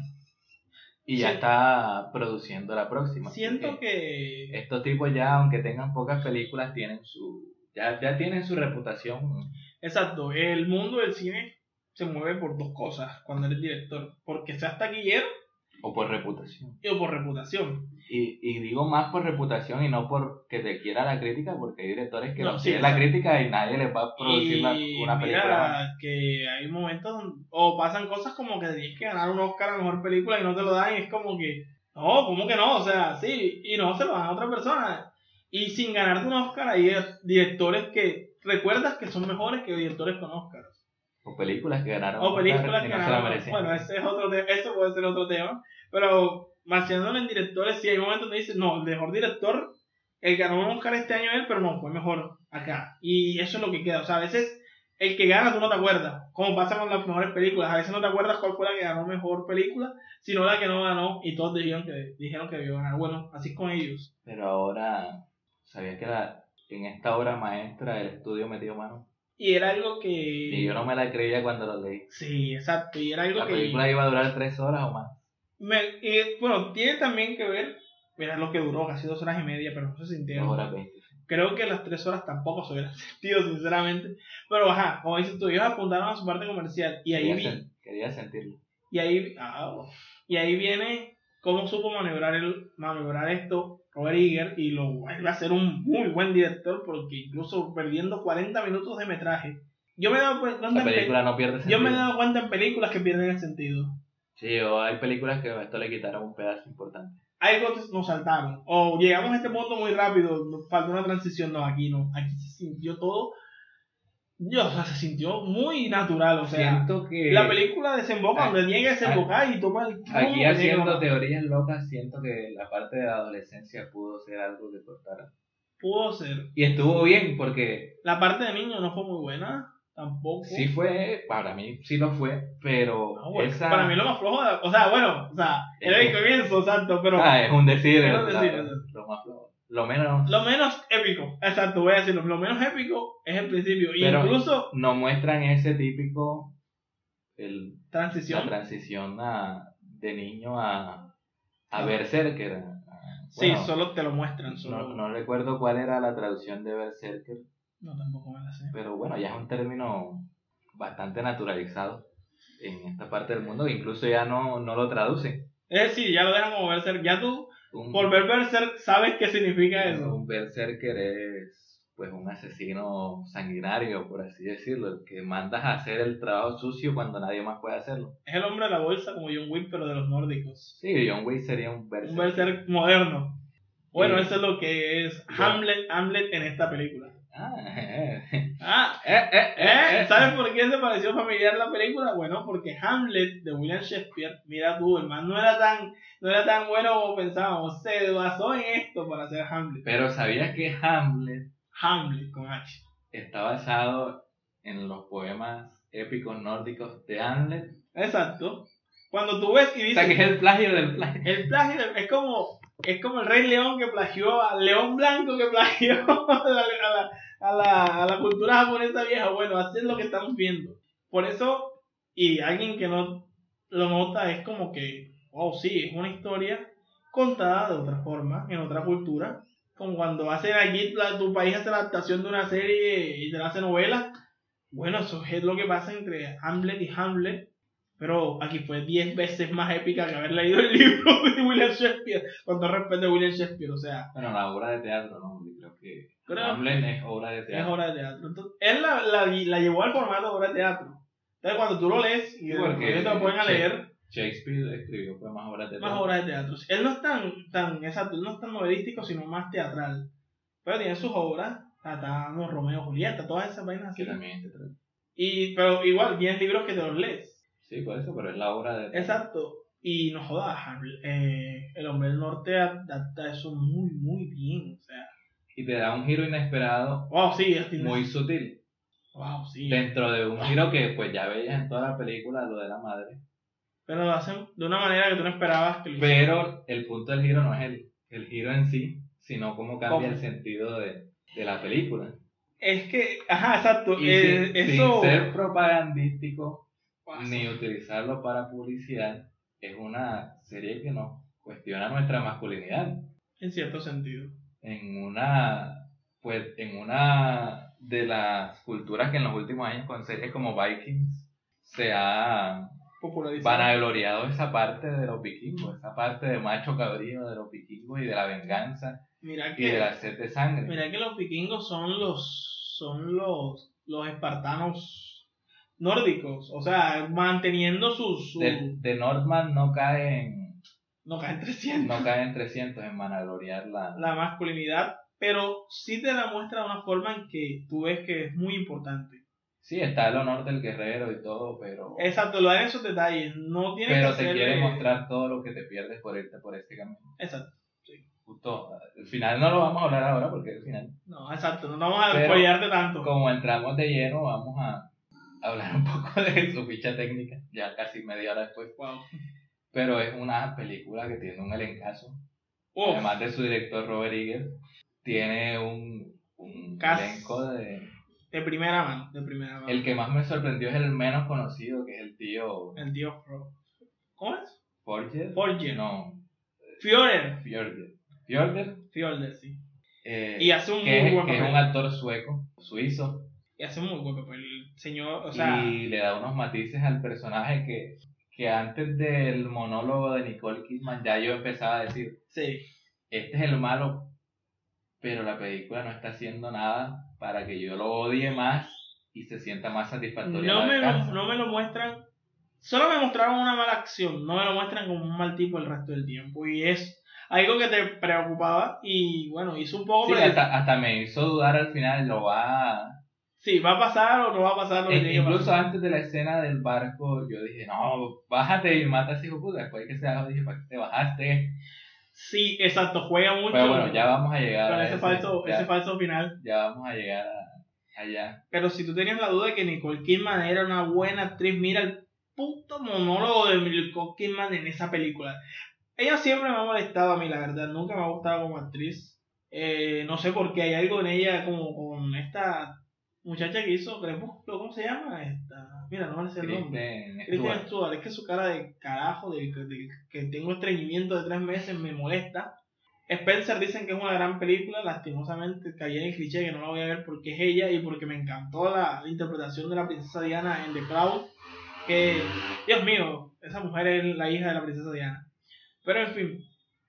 Y ya está produciendo la próxima. siento que estos tipos ya, aunque tengan pocas películas, tienen su ya, ya tienen su reputación. Exacto, el mundo del cine se mueve por dos cosas cuando eres director, porque seas taquillero O por reputación. y o por reputación. Y, y digo más por reputación y no por que te quiera la crítica, porque hay directores que No, no, sí, quieren la crítica y nadie les va a producir la- Y una película. mira que hay momentos donde, o pasan cosas como que tienes que ganar un Oscar a mejor película y no te lo dan y es como que, no, ¿cómo que no? O sea, sí, y no se lo dan a otra persona. Y sin ganarte un Oscar hay directores que recuerdas que son mejores que directores con Oscars. Películas que ganaron. O películas que ganaron. Bueno, ese es otro eso puede ser otro tema. Pero basándolo en directores, sí hay momentos donde dices, no, el mejor director, el que ganó un Oscar este año él, pero no, fue mejor acá. Y eso es lo que queda. O sea, a veces el que gana tú no te acuerdas. Como pasa con las mejores películas. A veces no te acuerdas cuál fue la que ganó mejor película, sino la que no ganó y todos dijeron que, dijeron que debió ganar. Bueno, así con ellos. Pero ahora, ¿sabías que la, en esta obra maestra el estudio metió mano? Y era algo que... Y yo no me la creía cuando lo leí. Sí, exacto. Y era algo La que... película iba a durar tres horas o más. Me- y, bueno, tiene también que ver, mira lo que duró, casi dos horas y media, pero no se sintieron. Dos horas veinte. Creo que las tres horas tampoco se hubieran sentido, sinceramente. Pero ajá, como dices tú, ellos apuntaron a su parte comercial y ahí, Quería, vi- sen- quería sentirlo. y ahí, ah, y ahí viene cómo supo maniobrar, el, maniobrar esto Robert Eager y lo vuelve a ser un muy buen director porque incluso perdiendo 40 minutos de metraje. Yo me he dado cuenta La en pe- película no pierde sentido. yo me he dado cuenta en películas que pierden el sentido. Sí, o hay películas que a esto le quitaron un pedazo importante. algo nos saltaron. O llegamos a este punto muy rápido, nos falta una transición. No, aquí no. Aquí se sintió todo. Dios, o sea, se sintió muy natural. O sea, siento que la película desemboca donde llega a desembocar y toma el. aquí haciendo teorías locas, siento que la parte de la adolescencia pudo ser algo que cortara. Pudo ser. Y estuvo bien porque La parte de niño no fue muy buena. Tampoco. sí fue, para mí sí lo fue, pero No, bueno, esa... Para mí lo más flojo. de- O sea, bueno, o sea, era el comienzo, exacto, pero. Ah, es un decir, Es un decir, lo más flojo. Lo menos Lo menos épico, exacto, voy a decirlo. Lo menos épico es el principio. Y Pero- incluso nos muestran ese típico el, la transición. transición a, de niño a, a Ah. Berserker. a- sí, solo te lo muestran. Solo... no, no recuerdo cuál era la traducción de Berserker, No, tampoco me la sé. pero bueno, ya es un término bastante naturalizado en esta parte del mundo, incluso ya no, no lo traducen. Es decir, ya lo dejan como Berserk. Ya tú, Un, por ver Berserk, sabes qué significa eso. un Berserker es pues un asesino sanguinario, por así decirlo, el que mandas a hacer el trabajo sucio cuando nadie más puede hacerlo. Es el hombre de la bolsa como John Wick, pero de los nórdicos. Sí, John Wick sería un Un Berserker. Berserk moderno. Bueno, eso es lo que es. Hamlet, Hamlet en esta película. Ah, eh, Ah, eh, eh, ¿eh? eh. ¿Sabes por qué se pareció familiar la película? Bueno, porque Hamlet de William Shakespeare, mira tú, el man no era tan, no era tan bueno como pensábamos. Se basó en esto para hacer Hamlet. Pero ¿sabías que Hamlet Hamlet con H. está basado en los poemas épicos nórdicos de Hamlet? Exacto. Cuando tú ves y O dices. sea, que es el plagio del plagio. El plagio es como, es como el Rey León que plagió a León Blanco que plagió a la, a la, a la, a la cultura japonesa vieja. Bueno, así es lo que estamos viendo. Por eso, y alguien que no lo nota es como que, wow, sí, es una historia contada de otra forma, en otra cultura. Como cuando hacen aquí, tu país hace la adaptación de una serie y te la hace novela. Bueno, eso es lo que pasa entre Hamlet y Hamlet. Pero aquí fue 10 veces más épica que haber leído el libro de William Shakespeare. Con todo respeto a William Shakespeare, o sea, Bueno, la obra de teatro, ¿no? Creo que Creo- Hamlet es obra de es teatro. obra de teatro. Entonces, él la, la, la llevó al formato de obra de teatro. Entonces, cuando tú lo lees y después te lo ponen a leer, Shakespeare escribió poemas obras de más teatro. obras de teatro. Él no es tan, tan, exacto, él no es tan novelístico, sino más teatral. Pero tiene sus obras, está no, Romeo Julieta, todas esas vainas así. Que también es teatral. Y, pero igual, tienes libros que te los lees. Sí, por eso, pero es la obra de. Exacto. Y no jodas, eh, el hombre del norte adapta eso muy, muy bien. O sea, Y te da un giro inesperado, wow, sí, es muy sutil. Wow, sí. Dentro de un giro que pues ya veías en toda la película, lo de la madre. Pero lo hacen de una manera que tú no esperabas que lo. Pero el punto del giro no es el, el giro en sí, sino cómo cambia ¿Cómo? el sentido de, de la película. Es que, ajá, exacto. Y eh, sin, eso. sin ser propagandístico Ni utilizarlo para publicidad, es una serie que nos cuestiona nuestra masculinidad. En cierto sentido. En una, pues, en una de las culturas que en los últimos años con series como Vikings se ha Popularizado. vanagloriado esa parte de los vikingos, esa parte de macho cabrío de los vikingos y de la venganza Mira y que, de la sed de sangre. mira que los vikingos son los, son los, los espartanos nórdicos. O sea, manteniendo sus. su- De, de Nordman no cae en, no caen 300. no cae en 300 en vanagloriar la, la masculinidad, pero sí te la muestra de una forma en que tú ves que es muy importante. Sí, está el honor del guerrero y todo, pero, Exacto, lo dan esos detalles. No tiene pero que te hacerle- quiere mostrar todo lo que te pierdes por irte por este camino. Exacto. Justo, al final no lo vamos a hablar ahora porque al final, No, exacto. No vamos a spoilearte tanto. como entramos de lleno, vamos a hablar un poco de su ficha técnica, ya casi media hora después. Wow. Pero es una película que tiene un elencazo. Uf, Además de su director Robert Eggers, tiene un, un elenco de... de primera mano. De primera mano. El que más me sorprendió es el menos conocido, que es el tío El tío. ¿Cómo es? Forger. Forger. No, Fjorder. Fjorger. Fjorger. Fjorder, sí. eh, Y hace un que, muy es, buen que es un actor sueco, suizo, Y hace muy papel. El señor, o sea, y le da unos matices al personaje que, que antes del monólogo de Nicole Kidman ya yo empezaba a decir, sí. este es el malo, pero la película no está haciendo nada para que yo lo odie más y se sienta más satisfactoria. No me, lo, no me lo muestran. Solo me mostraron una mala acción. No me lo muestran como un mal tipo el resto del tiempo. Y es algo que te preocupaba. Y bueno, hizo un poco. Sí, hasta, hasta me hizo dudar al final, lo va sí, va a pasar o no va a pasar lo que E- incluso pasar. antes de la escena del barco, yo dije, no, bájate y mata a ese hijo puta. Después que se bajó, dije, ¿para qué te bajaste? Sí, exacto. Juega mucho. Pero bueno, ya vamos a llegar con a ese, ese, falso, ya, ese falso final. ya vamos a llegar a- allá. Pero si tú tenías la duda de que Nicole Kidman era una buena actriz, mira el puto monólogo de Nicole Kidman en esa película. Ella siempre me ha molestado a mí, la verdad. Nunca me ha gustado como actriz. Eh, no sé por qué hay algo en ella como con esta muchacha que hizo Crepúsculo. ¿Cómo se llama? Esta... Mira, no me sé el nombre. Kristen Stewart. Es que su cara de carajo, de, de- que tengo estreñimiento de tres meses, me molesta. Spencer dicen que es una gran película, lastimosamente caí en el cliché que no la voy a ver porque es ella y porque me encantó la, interpretación de la princesa Diana en The Crown. Que, Dios mío, esa mujer es la hija de la princesa Diana. Pero en fin,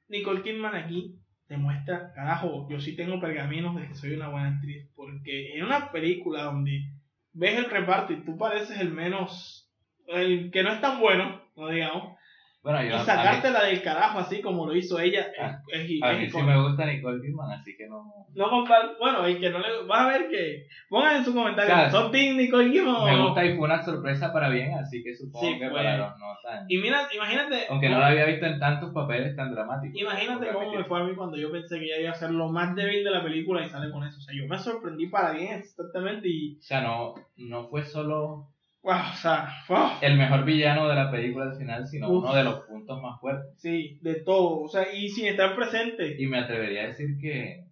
Nicole Kidman aquí demuestra, carajo, yo sí tengo pergaminos de que soy una buena actriz. Porque en una película donde ves el reparto y tú pareces el menos, el que no es tan bueno, no digamos, Bueno, y yo, a mí, sacártela del carajo así como lo hizo ella, Ah, es, es, a es mí sí me gusta Nicole Kidman, así que no... No compar- bueno, el que no le vas a ver que pongan en su comentario, Claro. ¿son Team Nicole Kidman Me gusta y fue una sorpresa para bien, así que supongo Sí, que para los no tan... Y mira, imagínate, Aunque no la había visto en tantos papeles tan dramáticos. imagínate cómo me fue a mí cuando yo pensé que ella iba a ser lo más débil de la película y sale con eso. O sea, yo me sorprendí para bien exactamente y, O sea, no, no fue solo wow, o sea, wow, el mejor villano de la película al final, sino Uf. uno de los puntos más fuertes. sí, de todo, o sea, y sin estar presente. Y me atrevería a decir que,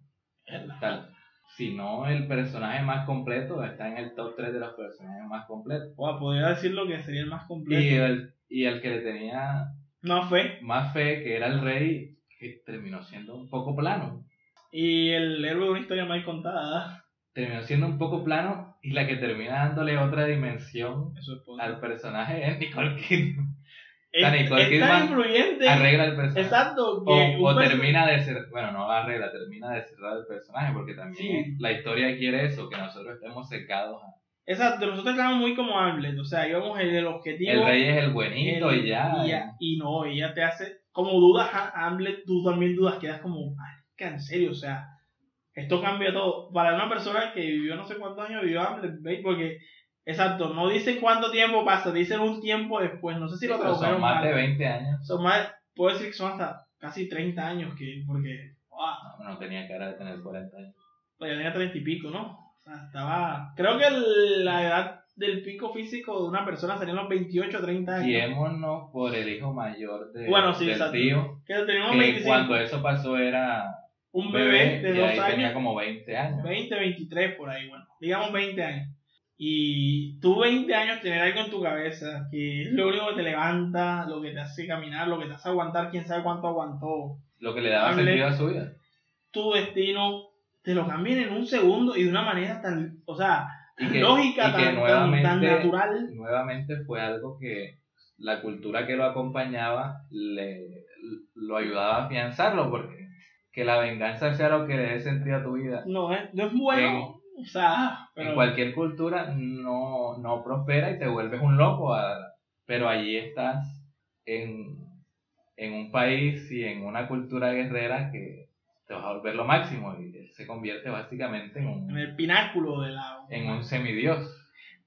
tal, si no el personaje más completo, está en el top 3 de los personajes más completos. Wow, podría decirlo que sería el más completo. Y el, y el que le tenía No fue. más fe, que era el rey, que terminó siendo un poco plano. Y el héroe de una historia mal contada. Terminó siendo un poco plano y la que termina dándole otra dimensión es al personaje es Nicole Kidman. Es, sea, Nicole Kidman tan influyente. Arregla el personaje. Exacto. Que O, o termina de ser, bueno, no la arregla, termina de cerrar el personaje, porque también Sí. la historia quiere eso, que nosotros estemos cercados a... Exacto, nosotros estábamos muy como Hamlet, o sea, íbamos en el objetivo. El rey es el buenito el- y ya. Y, ya- y no, ella te hace, como dudas a Hamlet, tú también dudas, quedas como, marica, en serio, o sea, esto cambia todo. Para una persona que vivió no sé cuántos años vivió ¿veis? Porque, exacto, no dicen cuánto tiempo pasa, dicen un tiempo después, no sé si Sí, lo pero son tradujeron más mal. de 20 años. Son más, puedo decir que son hasta casi 30 años, que, porque, wow, No, no tenía cara de tener 40 años. pues ya tenía 30 y pico, ¿no? O sea, estaba, creo que el- la edad del pico físico de una persona sería los 28 o 30 años. Guiémonos por el hijo mayor de, Bueno, sí, del exacto. tío, Que que 25. cuando eso pasó era un bebé de dos años, tenía como 20 años. 20, 23 por ahí, bueno, digamos 20 años. Y tú 20 años tener algo en tu cabeza, que es lo único que te levanta, lo que te hace caminar, lo que te hace aguantar, quién sabe cuánto aguantó. Lo que le daba sentido a su vida. Tu destino te lo cambian en un segundo y de una manera tan, o sea, Y que, lógica, y que tan, tan, nuevamente, tan natural. nuevamente fue algo que la cultura que lo acompañaba le, lo ayudaba a afianzarlo, porque que la venganza sea lo que le dé sentido a tu vida. No es, no es bueno, o sea, pero En cualquier cultura no, no prospera y te vuelves un loco, a- pero allí estás en, en un país y en una cultura guerrera que te vas a volver lo máximo y él se convierte básicamente en en un, el pináculo de la... en un semidios.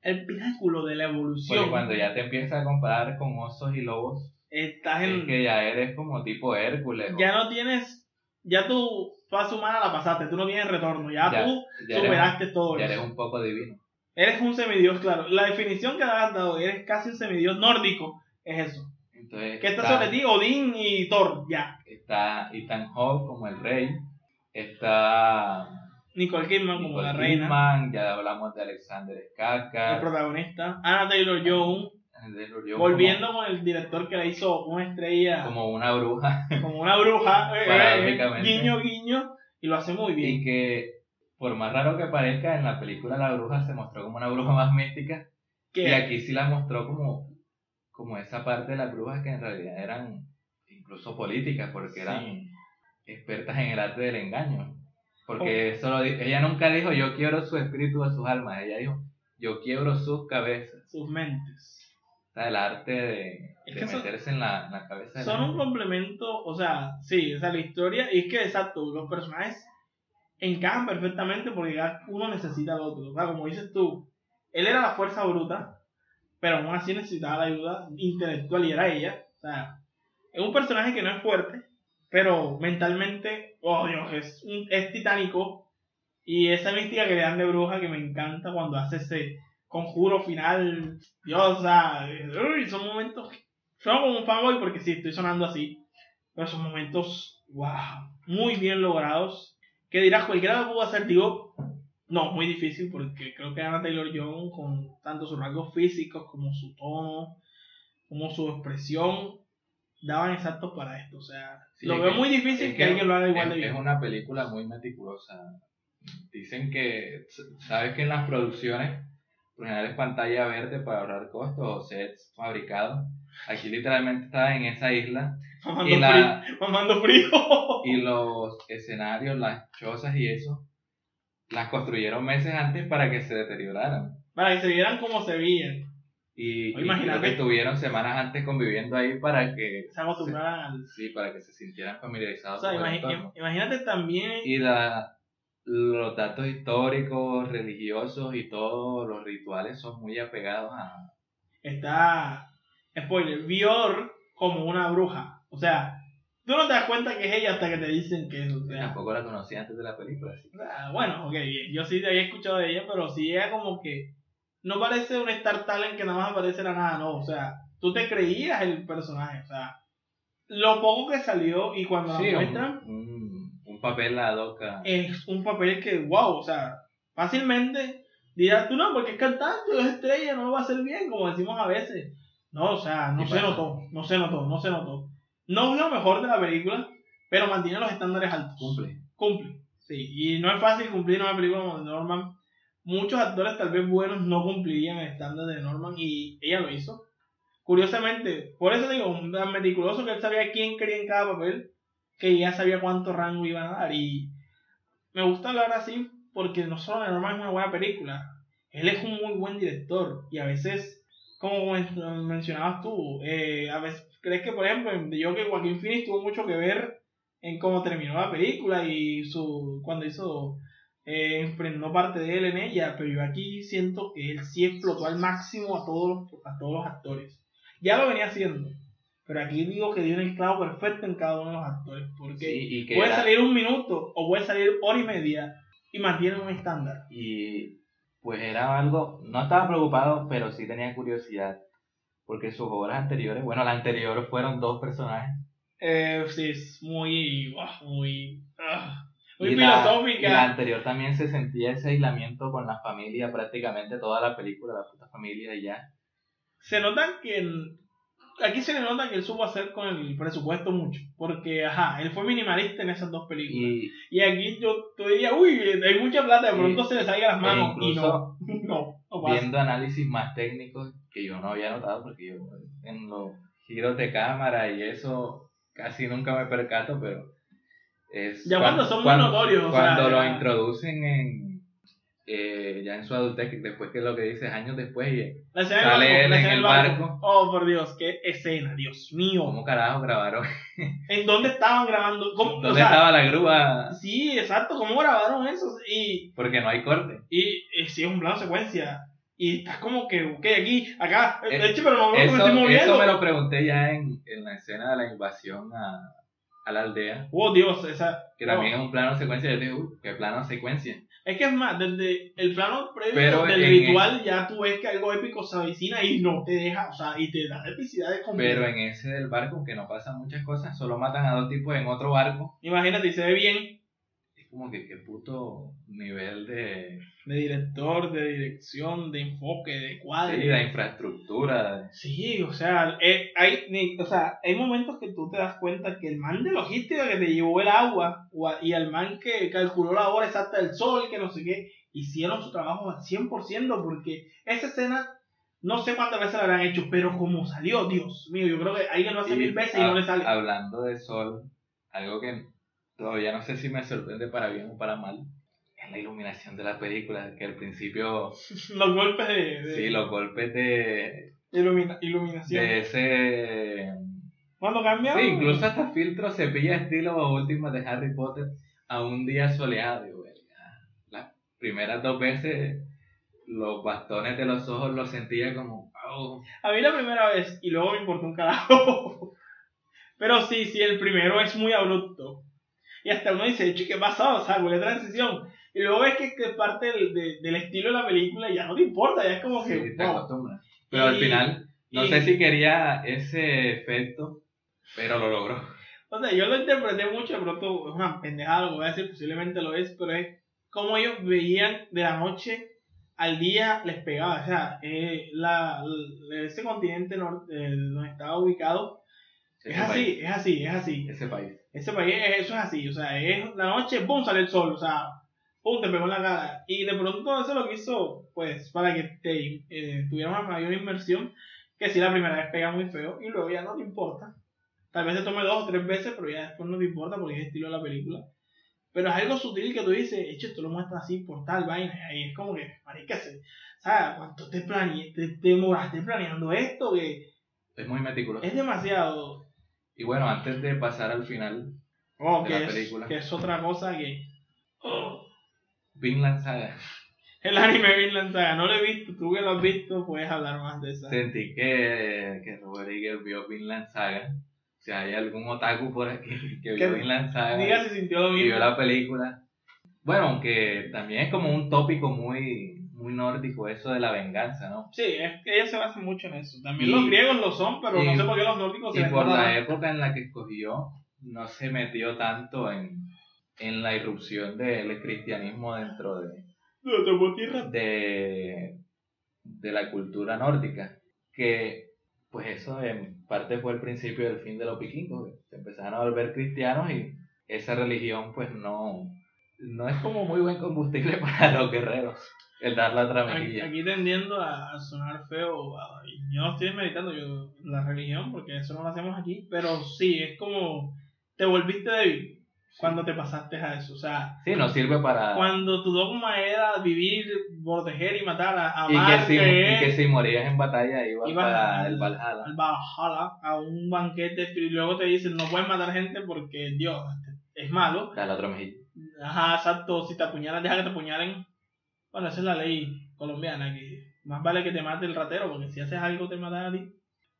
el pináculo de la evolución. Porque cuando ya te empiezas a comparar con osos y lobos, Estás es en. que ya eres como tipo Hércules. o- Ya no tienes. Ya tu fase humana la pasaste, tú no tienes retorno. Ya, Ya- tú ya eres- superaste todo ya eso. eres un poco divino. Eres un semidios, claro. La definición que has dado, eres casi un semidios nórdico, es eso. Entonces, Que está sobre ti Odín y Thor, ya. está Ethan Hawke como el rey, está Nicole Kidman como la reina, Kidman, ya hablamos de Alexander el Skarsgård, protagonista. Anna Taylor Volviendo con el director que la hizo una estrella como, una bruja como una bruja, eh, eh, guiño, guiño, y lo hace muy y bien. que por más raro que parezca en la película la bruja se mostró como una bruja más mística y aquí sí la mostró como como esa parte de las brujas que en realidad eran incluso políticas porque eran expertas en el arte del engaño. Porque Oh. eso lo ella nunca dijo yo quiero su espíritu o sus almas, ella dijo yo quiero sus cabezas. sus mentes. O sea, el arte de, Es de que son- meterse en la, en la cabeza de la Son un complemento, o sea, sí, o sea, la historia, y es que exacto, los personajes encajan perfectamente porque uno necesita al otro. O sea, como dices tú, él era la fuerza bruta, pero aún así necesitaba la ayuda intelectual y era ella. O sea, es un personaje que no es fuerte, pero mentalmente, oh Dios, es, un- es titánico. Y esa mística que le dan de bruja que me encanta cuando hace ese conjuro final. Dios, o sea, uy, son momentos. Sueno como un fanboy porque sí, estoy sonando así. Pero son momentos, wow, muy bien logrados. Que dirás, cualquiera lo pudo hacer, digo, no, muy difícil porque creo que Anna Taylor Joy con tanto sus rasgos físicos como su tono, como su expresión, daban exactos para esto. O sea, Sí, lo veo que- muy difícil es que, alguien lo haga igual de bien. es una película muy meticulosa. Dicen que, sabes que en las producciones, por general es pantalla verde para ahorrar costos o sets fabricados. Aquí literalmente estaba en esa isla Mamando, y la- frío, mamando frío. y los escenarios, las chozas y eso, las construyeron meses antes para que se deterioraran. Para que se vieran como se veían. Y, O y creo que estuvieron semanas antes conviviendo ahí para que, Se acostumbraran sí, para que se sintieran O familiarizados sea, imagi- entorno. imagínate también. y la, los datos históricos, religiosos y todos los rituales son muy apegados a... Está. Spoiler. Bior como una bruja. O sea, tú no te das cuenta que es ella hasta que te dicen que es. O sea, Tampoco la conocí antes de la película. así. Ah, Bueno, ok, bien. Yo sí había escuchado de ella, pero sí ella como que no parece un Star Talent que nada más aparece la nada, no. O sea, tú te creías el personaje, o sea, lo poco que salió y cuando Sí, la muestran un, un papel a doca. es un papel que, wow, o sea, fácilmente dirás tú no, porque es cantante, es estrella, no lo va a hacer bien, como decimos a veces. No, o sea, no se pasa. notó, no se notó, no se notó. No es lo mejor de la película, pero mantiene los estándares altos Cumple. cumple. Sí, y no es fácil cumplir una película como Norman. Muchos actores tal vez buenos no cumplirían el estándar de Norman y ella lo hizo. Curiosamente, por eso digo, tan meticuloso que él sabía quién quería en cada papel, que ya sabía cuánto rango iban a dar. Y me gusta hablar así porque no solo Norman es una buena película, él es un muy buen director y a veces, como men- mencionabas tú, eh, a veces crees que, por ejemplo, The Joker, Joaquín Phoenix tuvo mucho que ver en cómo terminó la película y su cuando hizo eh, parte de él en ella pero yo aquí siento que él sí explotó al máximo a todos los, a todos los actores. Ya lo venía haciendo pero aquí digo que dio el clavo perfecto en cada uno de los actores porque Sí, puede era- salir un minuto o puede salir hora y media y mantiene un estándar Y pues era algo, no estaba preocupado, pero sí tenía curiosidad. Porque sus obras anteriores, bueno, las anteriores fueron dos personajes. eh, sí es muy ah, muy ah, muy y, la, filosófica y la anterior también se sentía ese aislamiento con la familia, prácticamente toda la película, la puta familia y ya. se nota que en- aquí se le nota que él supo hacer con el presupuesto mucho porque ajá él fue minimalista en esas dos películas. Y, y aquí yo tú dirías uy hay mucha plata de Y- pronto se le salga las manos e y no no no pasa. viendo análisis más técnicos que yo no había notado, porque yo en los giros de cámara y eso casi nunca me percato, pero es Ya cuando son muy notorios, o cuando sea, lo introducen en eh, ya en su adultez, después que lo que dices años después, y la escena sale barco, él la en escena el barco. oh por Dios qué escena Dios mío ¿cómo carajo grabaron? en dónde estaban grabando ¿Cómo- o ¿Dónde sea, estaba la grúa? sí exacto cómo grabaron eso y Porque no hay corte. Y eh, sí, es un plano secuencia. y estás como que, ok, aquí, acá, Eh, de hecho, pero no veo que me Eso, estoy moviendo. eso me lo pregunté ya en, en la escena de la invasión a, a la aldea. Oh, Dios, esa. Que no. también es un plano secuencia. Yo digo, "Uy, ¿qué plano secuencia? Es que es más, desde el plano previo Pero del ritual ya tú ves que algo épico se avecina y no te deja, o sea, y te da epicidades completas. Pero en ese del barco, que no pasan muchas cosas, solo matan a dos tipos en otro barco. Imagínate, y se ve bien como que qué puto nivel de, de director, de dirección, de enfoque, de cuadro. sí, de infraestructura. Sí, o sea, eh, hay, o sea, hay momentos que tú te das cuenta que el man de logística que te llevó el agua y el man que calculó la hora exacta del sol, que no sé qué, hicieron su trabajo al 100% porque esa escena no sé cuántas veces la habrán hecho, pero como salió, Dios mío, yo creo que alguien lo hace Y mil veces y ha- no le sale. Hablando de sol, algo que todavía no sé si me sorprende para bien o para mal, es la iluminación de la película, que al principio, Los golpes de, de sí, los golpes de, ilumina- iluminación. de ese... Cuando cambia, Sí, incluso hasta filtro cepilla estilo últimas de Harry Potter a un día soleado. güey, Las primeras dos veces los bastones de los ojos los sentía como... "Wow". A mí la primera vez y luego me importó un carajo. Pero sí, sí, el primero es muy abrupto. Y hasta uno dice, che, ¿qué pasó? O sea, ¿cuál es la transición? Y luego ves que, que parte del, de- del estilo de la película y ya no te importa, ya es como que... Te wow. acostumbras. Pero al final, no y- sé si quería ese efecto, pero lo logró. O sea, yo lo interpreté mucho, de pronto es una pendejada lo voy a decir, posiblemente lo es, pero es como ellos veían de la noche al día les pegaba. O sea, eh, la, la- ese continente norte, eh, donde estaba ubicado es así, es así, es así. ese país. Ese país, es- eso es así, o sea, es la noche, pum, sale el sol, o sea, pum, te pegó en la cara. Y de pronto eso lo que hizo, pues, para que te eh, tuviera una mayor inmersión, que si la primera vez pega muy feo y luego ya no te importa. Tal vez te tome dos o tres veces, pero ya después no te importa porque es el estilo de la película. Pero es algo sutil que tú dices, hecho, esto lo muestras así por tal vaina, y ahí es como que, marica, ¿sabes? ¿Cuánto te, plane te, te demoraste planeando esto? Que Es muy meticuloso. es demasiado. Y bueno, antes de pasar al final, Oh, de que, la es, película. que es otra cosa que... oh, Vinland Saga. el anime Vinland Saga, no lo he visto, tú que lo has visto, puedes hablar más de esa. Sentí que, que Robert Eager vio Vinland Saga. Si hay algún otaku por aquí que vio Vinland Saga Diga si sintió lo y mismo. vio la película. Bueno, aunque también es como un tópico muy, muy nórdico eso de la venganza, ¿no? Sí, es que ella se basa mucho en eso. También Y- los griegos lo son, pero no sé por qué los nórdicos se Y por la época en la que escogió, no se metió tanto en, en la irrupción del cristianismo dentro de, de, de la cultura nórdica. Que pues eso en parte fue el principio del fin de los vikingos. Se empezaron a volver cristianos y esa religión pues no, no es como muy buen combustible para los guerreros. El dar la otra Aquí, aquí tendiendo a, a sonar feo, a- y yo no estoy meditando yo la religión, porque eso no lo hacemos aquí, pero sí, es como te volviste débil cuando te pasaste a eso. O sea, Sí, nos sirve para... cuando tu dogma era vivir, proteger y matar, a, y, amar, que si, y que si morías en batalla ibas Ibas para al- el Valhalla. al Valhalla, a un banquete, y luego te dicen no puedes matar gente porque Dios es malo. La otra mejilla. Ajá, exacto, si te apuñalan, deja que te apuñalen. Bueno, esa es la ley colombiana, que más vale que te mate el ratero, porque si haces algo te matan a ti.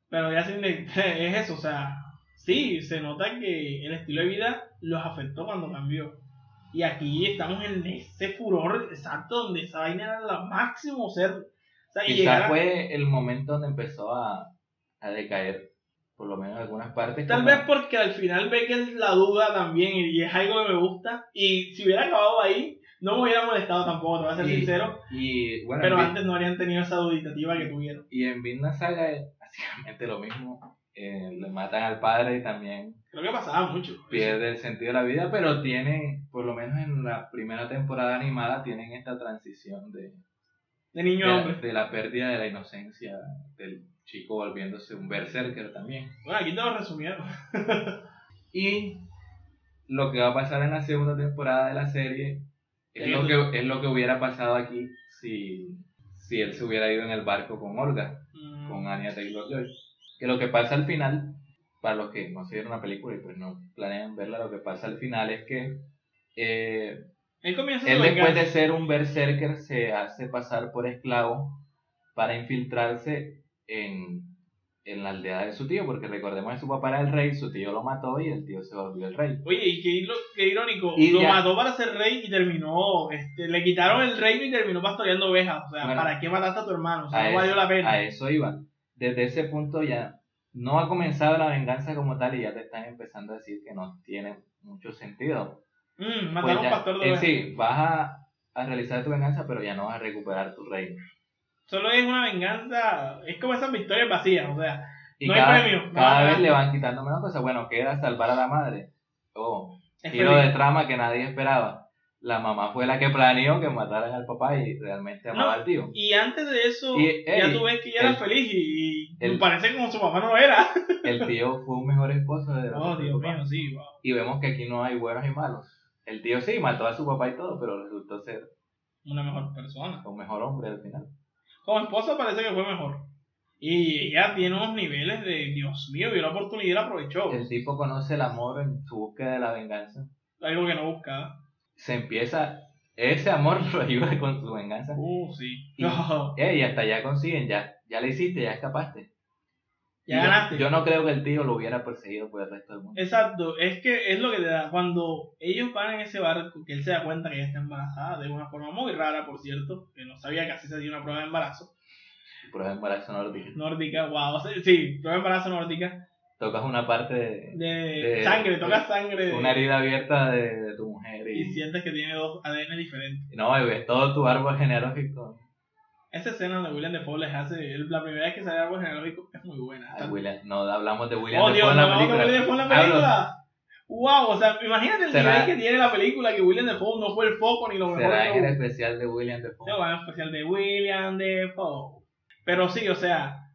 Pero ya sin es eso, o sea, sí, se nota que el estilo de vida los afectó cuando cambió. Y aquí estamos en ese furor exacto donde esa vaina era lo máximo ser. O sea, Quizás fue el momento donde empezó a, a decaer, por lo menos en algunas partes. Tal como- vez porque al final ve que es la duda también y es algo que me gusta. Y si hubiera acabado ahí, no me hubiera molestado tampoco, te voy a ser Y- sincero. Y bueno, Pero antes no habrían tenido esa duditativa que tuvieron. y en Vinland Saga es básicamente lo mismo. Eh, le matan al padre y también Creo que pasaba mucho. pierde el sentido de la vida, pero tiene, por lo menos en la primera temporada animada, tienen esta transición de, De niño de, hombre. de la pérdida de la inocencia del chico volviéndose un berserker también. Bueno, aquí te lo resumieron. Y lo que va a pasar en la segunda temporada de la serie es lo que, es lo que hubiera pasado aquí si, si él se hubiera ido en el barco con Olga, Mm, con Anya Taylor Joy. Que lo que pasa al final, para los que no se vieron la película y pues no planean verla, lo que pasa al final es que eh, Él comienza él después de ser un berserker se hace pasar por esclavo para infiltrarse en, en la aldea de su tío, porque recordemos que su papá era el rey, su tío lo mató y el tío se volvió el rey. Oye, y qué, irónico. Y lo ya- mató para ser rey y terminó. Este, le quitaron el reino y terminó pastoreando ovejas. O sea, Bueno, ¿para qué mataste a tu hermano? O sea, no eso, valió la pena. a eso iba. Desde ese punto ya no ha comenzado la venganza como tal y ya te están empezando a decir que no tiene mucho sentido. Mm, Pues mataron a un pastor de en ovejas. sí, vas a, a realizar tu venganza, pero ya no vas a recuperar tu reino. Solo es una venganza. Es como esas victorias vacías. O sea, Y No hay cada, premio, no cada hay vez le van quitando menos cosas. Bueno, queda salvar a la madre. Oh, es giro feliz. de trama que nadie esperaba. La mamá fue la que planeó que mataran al papá y realmente amaba No, al tío. Y antes de eso, Y, ya ey, tú ves que ella era el- feliz y, el- parece como su papá no lo era. El tío fue un mejor esposo de Oh, de Dios papá. mío, sí, wow. Y vemos que aquí no hay buenos y malos. El tío sí mató a su papá y todo, pero resultó ser Una mejor persona. un mejor hombre al final. Como esposa parece que fue mejor. Y ella tiene unos niveles de, Dios mío, vio la oportunidad y la aprovechó. El tipo conoce el amor en su búsqueda de la venganza. Algo que no buscaba. Se empieza, ese amor lo ayuda con su venganza. Uh, sí. Y- No, Eh, y hasta ya consiguen, ya, ya le hiciste, ya escapaste. Ya yo- ganaste. Yo, no creo que el tío lo hubiera perseguido por el resto del mundo. Exacto, es que es lo que te da. Cuando ellos van en ese barco, que él se da cuenta que ella está embarazada, de una forma muy rara, por cierto, que no sabía que así se hacía una prueba de embarazo. Por ejemplo, embarazo nórdico. Nórdica, wow, sí, prueba de embarazo nórdica. Tocas una parte de, De, De- sangre, toca sangre. de- una herida abierta de, de tu mujer y y, sientes que tiene dos ADN diferentes. no, ves todo tu árbol genealógico. Esa escena donde William Defoe les hace, el- la primera vez que sale algo genealógico es muy buena. Ay, William, no hablamos de William oh Dios, en no, la película. William Defoe en la película. Wow, o sea, imagínate el nivel que tiene la película, que William Defoe no fue el foco ni lo mejor Será que el especial de William Dafoe. Se va en especial de William Defoe. Pero sí, o sea,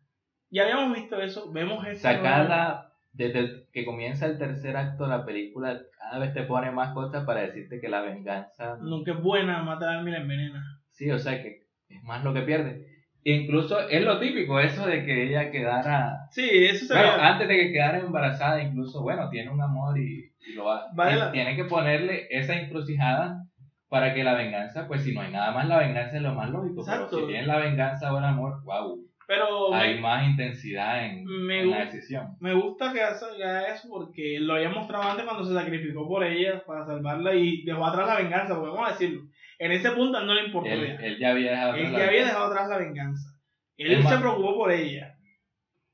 ya habíamos visto eso, vemos eso. Sacarla desde el- que comienza el tercer acto de la película, cada vez te pone más cosas para decirte que la venganza, Nunca es buena, matar a alguien la envenena. sí, o sea que es más lo que pierde. Incluso es lo típico eso de que ella quedara, Sí, eso se bueno, antes de que quedara embarazada, incluso, bueno, tiene un amor y, y lo va, Vale tiene que ponerle esa encrucijada para que la venganza, pues si no hay nada más, la venganza es lo más lógico, Exacto. pero si tienen la venganza o el amor, wow, Pero me- hay más intensidad en, me en la decisión. Me gusta que haga que haga eso porque lo había mostrado antes cuando se sacrificó por ella para salvarla y dejó atrás la venganza, porque vamos a decirlo. En ese punto no le importó Él, él ya había dejado Él la- ya había dejado atrás la venganza. Él Es se más- preocupó por ella.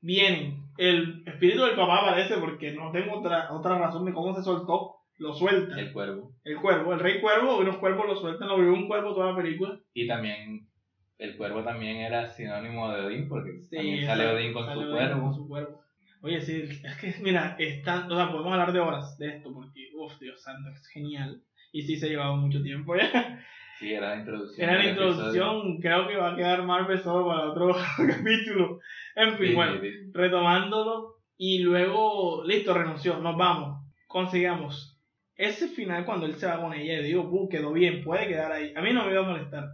Vienen. El espíritu del papá aparece porque no tengo otra, otra razón de cómo se soltó. Lo suelta. el cuervo. El cuervo. El rey cuervo, unos cuervos lo sueltan. Lo vio un cuervo toda la película. Y también el cuervo también era sinónimo de Odín, porque también Sí, sale exacto, Odín con sale su Odín cuervo. con su cuervo. Oye, sí, es que, mira, están, o sea, podemos hablar de horas de esto porque, uff, Dios santo, es genial. Y sí se ha llevado mucho tiempo ya. Sí, era la introducción. Era la introducción, creo que va a quedar Marvel solo para otro capítulo. En fin, Sí, bueno, sí, sí. retomándolo. Y luego, listo, renunció, nos vamos. Consigamos. Ese final, cuando él se va con ella, yo digo, "Uh, quedó bien, puede quedar ahí. A mí no me iba a molestar.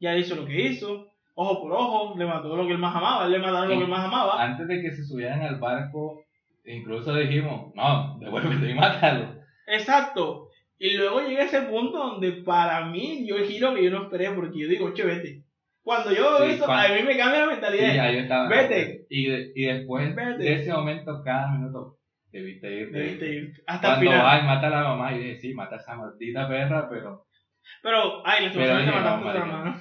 Ya hizo lo que hizo, ojo por ojo, le mató lo que él más amaba, él le mataron lo que él más amaba. Antes de que se subieran al barco, incluso dijimos, no, devuélvete y mátalo. Exacto. Y luego llega ese punto donde para mí el giro que yo no esperé, porque yo digo, che, vete. Cuando yo veo Sí, eso, cuando- a mí me cambia la Sí, mentalidad. ya yo estaba. Vete. Y, de- y después Vete. de ese momento, cada minuto, debiste irte. Debiste ir hasta el Cuando final. ay, mata a la mamá, y dije, sí, mata a esa maldita perra, pero Pero, ay, lastimosamente dije, mataste no, a tu hermano.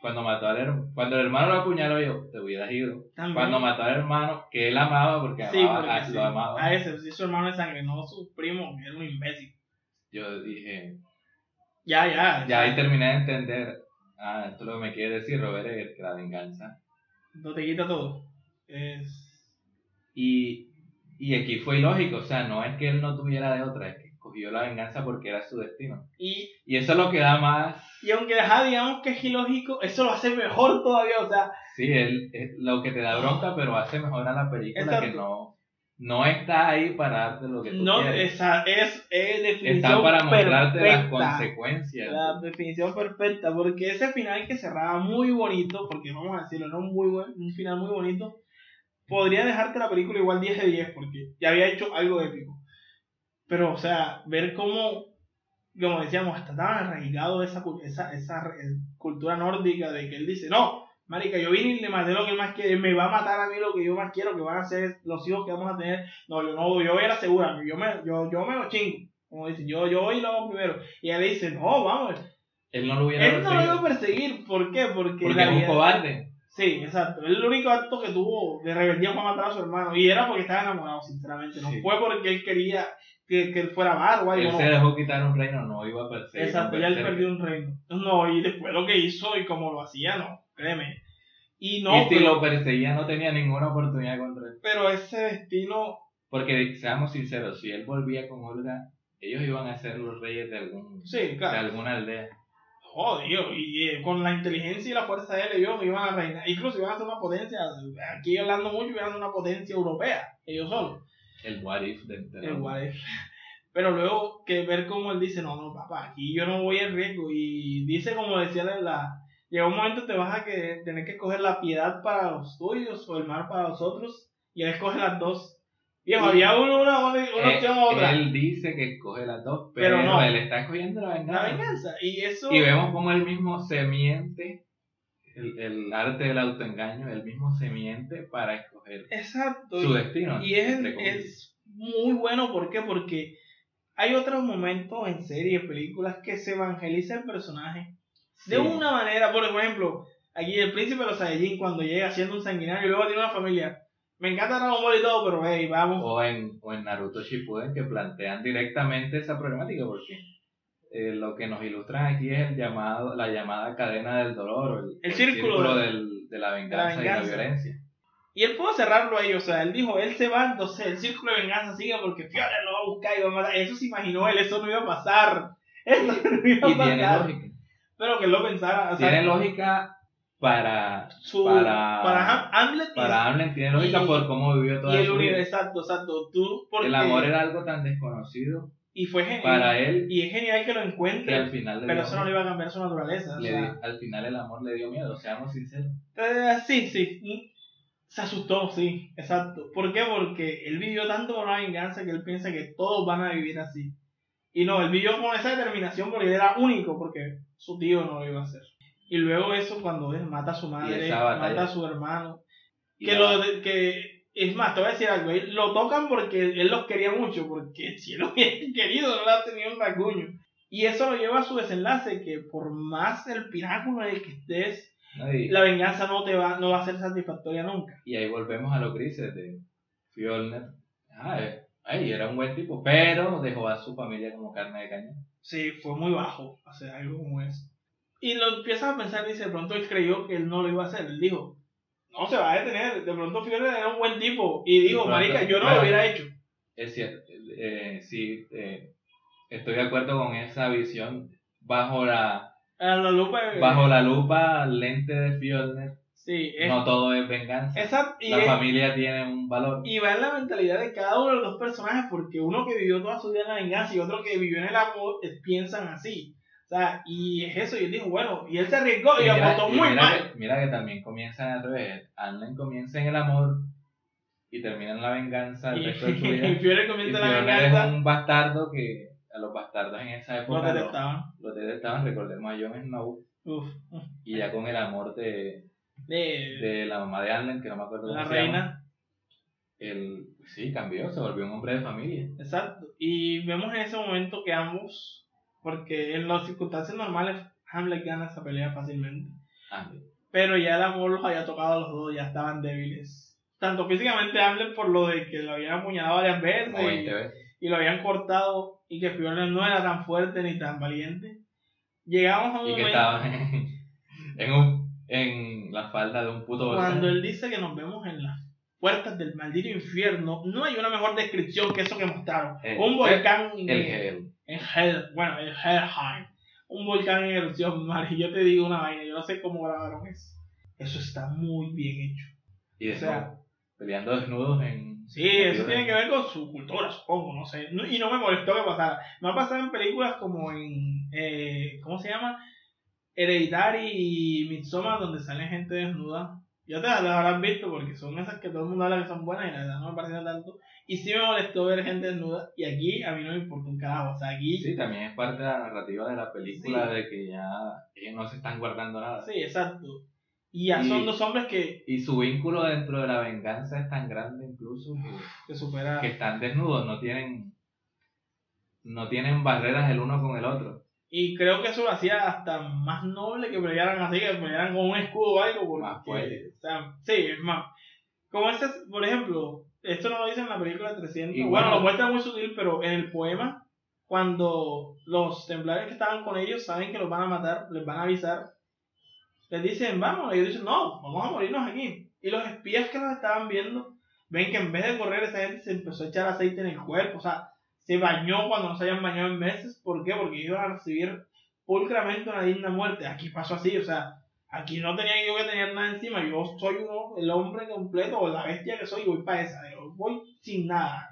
cuando mató al hermano, cuando el hermano lo apuñaló, yo, te hubieras ido. También. Cuando mató al hermano, que él amaba, porque Sí, amaba, porque a- sí. lo amaba. A ese, sí, su hermano de sangre, no su primo, que era un imbécil. Yo dije, Ya, ya. ya ahí terminé de entender, ah, esto es lo que me quiere decir Robert Eggers, que la venganza. No te quita todo. Es. Y, y aquí fue ilógico, o sea, no es que él no tuviera de otra, es que escogió la venganza porque era su destino. Y, Y eso es lo que da más, y aunque deja, digamos que es ilógico, eso lo hace mejor todavía. O sea, sí, él, es lo que te da bronca, pero hace mejor a la película Exacto. que no, no está ahí para darte lo que tú no, quieres. esa es, es definición Está para mostrarte las perfecta. consecuencias. La definición perfecta, porque ese final que cerraba muy bonito, porque vamos a decirlo, era un, muy buen, un final muy bonito, podría dejarte la película igual 10 de 10, porque ya había hecho algo épico. Pero, o sea, ver cómo, como decíamos, está tan arraigado esa, esa, esa re- cultura nórdica de que él dice, no, Marica, yo vine y le maté lo que él más quiere, me va a matar a mí lo que yo más quiero, que van a ser los hijos que vamos a tener. No, yo no, yo voy a la segura, yo me, yo, yo me lo chingo. Como dice, yo, yo voy y lo hago primero. Y ella le dice, no, vamos. Él no lo hubiera Él no lo iba a perseguir, ¿por qué? Porque, Porque la es un cobarde. Sí, exacto. Él el único acto que tuvo de rebeldía fue matar a su hermano. Y era porque estaba enamorado, sinceramente. No Sí. fue porque él quería que, que él fuera barba. Él no. se dejó quitar un reino, no iba a perseguir. Exacto, ya él perdió un reino. No, y después lo que hizo y como lo hacía, no, créeme. Y no, y si pero, lo perseguía no tenía ninguna oportunidad contra él. pero ese destino, Porque seamos sinceros, si él volvía con Olga, ellos iban a ser los reyes de algún sí, de alguna aldea. Jodido, y eh, con la inteligencia y la fuerza de él, ellos iban a reinar. Incluso iban a ser una potencia, aquí hablando mucho, iban a ser una potencia europea, ellos solos. El what if de, de- El what if. Pero luego que ver cómo él dice, no, no, papá, aquí yo no voy en riesgo. Y dice, como decía la- llega un momento te vas a que, tener que escoger la piedad para los tuyos o el mal para los otros. Y él escoge las dos. Viejo, había uno, una, una, una Eh, opción otra. Él dice que escoge las dos, pero, Pero no. él está escogiendo la La venganza. venganza. Y eso... Y vemos como él mismo se miente, el, el arte del autoengaño, él mismo se miente para escoger Exacto. su destino. Y es, es muy bueno, ¿por qué? Porque hay otros momentos en series, películas, que se evangeliza el personaje de una manera. Por ejemplo, aquí el príncipe de los Saiyajin, cuando llega siendo un sanguinario y luego tiene una familia. Me encanta Dragon Ball y todo, pero hey, vamos. O en, o en Naruto Shippuden que plantean directamente esa problemática porque eh, lo que nos ilustran aquí es el llamado, la llamada cadena del dolor o el, El círculo de- del- de la venganza, y la violencia. Y él pudo cerrarlo ahí, o sea, él dijo, él se va, entonces el círculo de venganza sigue porque Fiora lo va a buscar y va a matar. Eso se imaginó él, eso no iba a pasar. Eso no iba a Y tiene pasar. lógica. Pero que él lo pensara. O sea, Tiene lógica para, su, para- para Ham- Hamlet para Hamlet, tiene lógica y- por cómo vivió toda y el su vida. exacto, exacto. Tú, porque, El amor era algo tan desconocido y fue genial. para él Y es genial que lo que al encuentre, final pero eso no le iba a cambiar su naturaleza. o sea. al final el amor le dio miedo, seamos sinceros. Eh, sí, sí. mm, Se asustó, sí, exacto. ¿Por qué? Porque él vivió tanto con una venganza que él piensa que todos van a vivir así. Y no, él vivió con esa determinación porque él era único, porque su tío no lo iba a hacer. Y luego eso cuando él mata a su madre, mata a su hermano. Y Que lo que es más, te voy a decir algo, él- lo tocan porque él los quería mucho, porque si él lo hubiera querido, no le ha tenido un rasguño. Y eso lo lleva a su desenlace, que por más el pináculo en el que estés, ¿no? y, la venganza no te va, no va a ser satisfactoria nunca. y ahí volvemos a los grises de Fjolner. Ah, eh, ay, era un buen tipo, pero dejó a su familia como carne de cañón. Sí, fue muy bajo hacer algo como eso. Y lo empiezas a pensar, dice, de pronto él creyó que él no lo iba a hacer. Él dijo, no se va a detener. De pronto Fiore era un buen tipo. Y dijo, marica, yo no bueno. lo hubiera hecho. Es cierto, eh, sí, eh, estoy de acuerdo con esa visión bajo la A la lupa. bajo la lupa lente de Fjolner. Sí, es, No todo es venganza. esa- y, La es- familia tiene un valor. y va en la mentalidad de cada uno de los dos personajes, porque uno que vivió toda su vida en la venganza y otro que vivió en el amor, eh, piensan así. O sea, y es eso, y él dijo, bueno, y él se arriesgó y, Y mira, apostó y muy mira mal. Que, mira que también comienzan al revés. Anlen comienza en el amor y termina en la venganza el Y, resto de su y vida. Fiore Y comienza la Fjolner venganza, es un bastardo que a los bastardos en esa época los, detestaban. los detestaban. Recordemos a Jon Snow uf. y ya con el amor de, De, de la mamá de Anlen, que no me acuerdo la se llama, reina. él sí cambió, se volvió un hombre de familia. Exacto. Y vemos en ese momento que ambos, porque en las circunstancias normales, Hamlet gana esa pelea fácilmente. Pero ya el amor los había tocado a los dos, ya estaban débiles. Tanto físicamente Hamlet por lo de que lo habían apuñalado varias veces y, 20 veces. y lo habían cortado y que Fiona no era tan fuerte ni tan valiente. Llegamos a un Y que momento en, un, en la falda de un puto cuando él dice que nos vemos en las puertas del maldito infierno, no hay una mejor descripción que eso que mostraron. Un volcán El en Hell, bueno, en Helheim, un volcán en erupción, Mari, yo te digo una vaina, yo no sé cómo grabaron eso. Eso está muy bien hecho. Y O sea, peleando desnudos en. Sí, eso tiene que ver con su cultura, supongo, no sé. No- y no me molestó que pasara. Me ha pasado en películas como en, eh, ¿cómo se llama? Hereditary y Midsommar, donde sale gente desnuda. Ya te las habrás visto porque son esas que todo el mundo habla que son buenas y la verdad no me parecen tanto. Y sí me molestó ver gente desnuda y aquí a mí no me importa un carajo. O sea, aquí Sí, también es parte de la narrativa de la película Sí. de que ya ellos no se están guardando nada. Sí, exacto. Y ya son dos hombres que, Y su vínculo dentro de la venganza es tan grande incluso que, que superan. que están desnudos, no tienen no tienen barreras el uno con el otro. Y creo que eso lo hacía hasta más noble que pelearan así, que pelearan con un escudo o algo. Porque, Más fuerte. o sea, sí, es más. Como este, por ejemplo, esto no lo dice en la película 300. Y bueno, lo muestra muy sutil, pero en el poema, cuando los templarios que estaban con ellos saben que los van a matar, les van a avisar, les dicen, vamos, ellos dicen, no, vamos a morirnos aquí. Y los espías que los estaban viendo ven que en vez de correr, esa gente se empezó a echar aceite en el cuerpo, o sea, se bañó cuando no se habían bañado en meses. ¿Por qué? Porque iban a recibir pulcramente una digna muerte. Aquí pasó así, o sea, aquí no tenía yo que tener nada encima. Yo soy uno, el hombre completo o la bestia que soy, y voy para esa. Yo voy sin nada.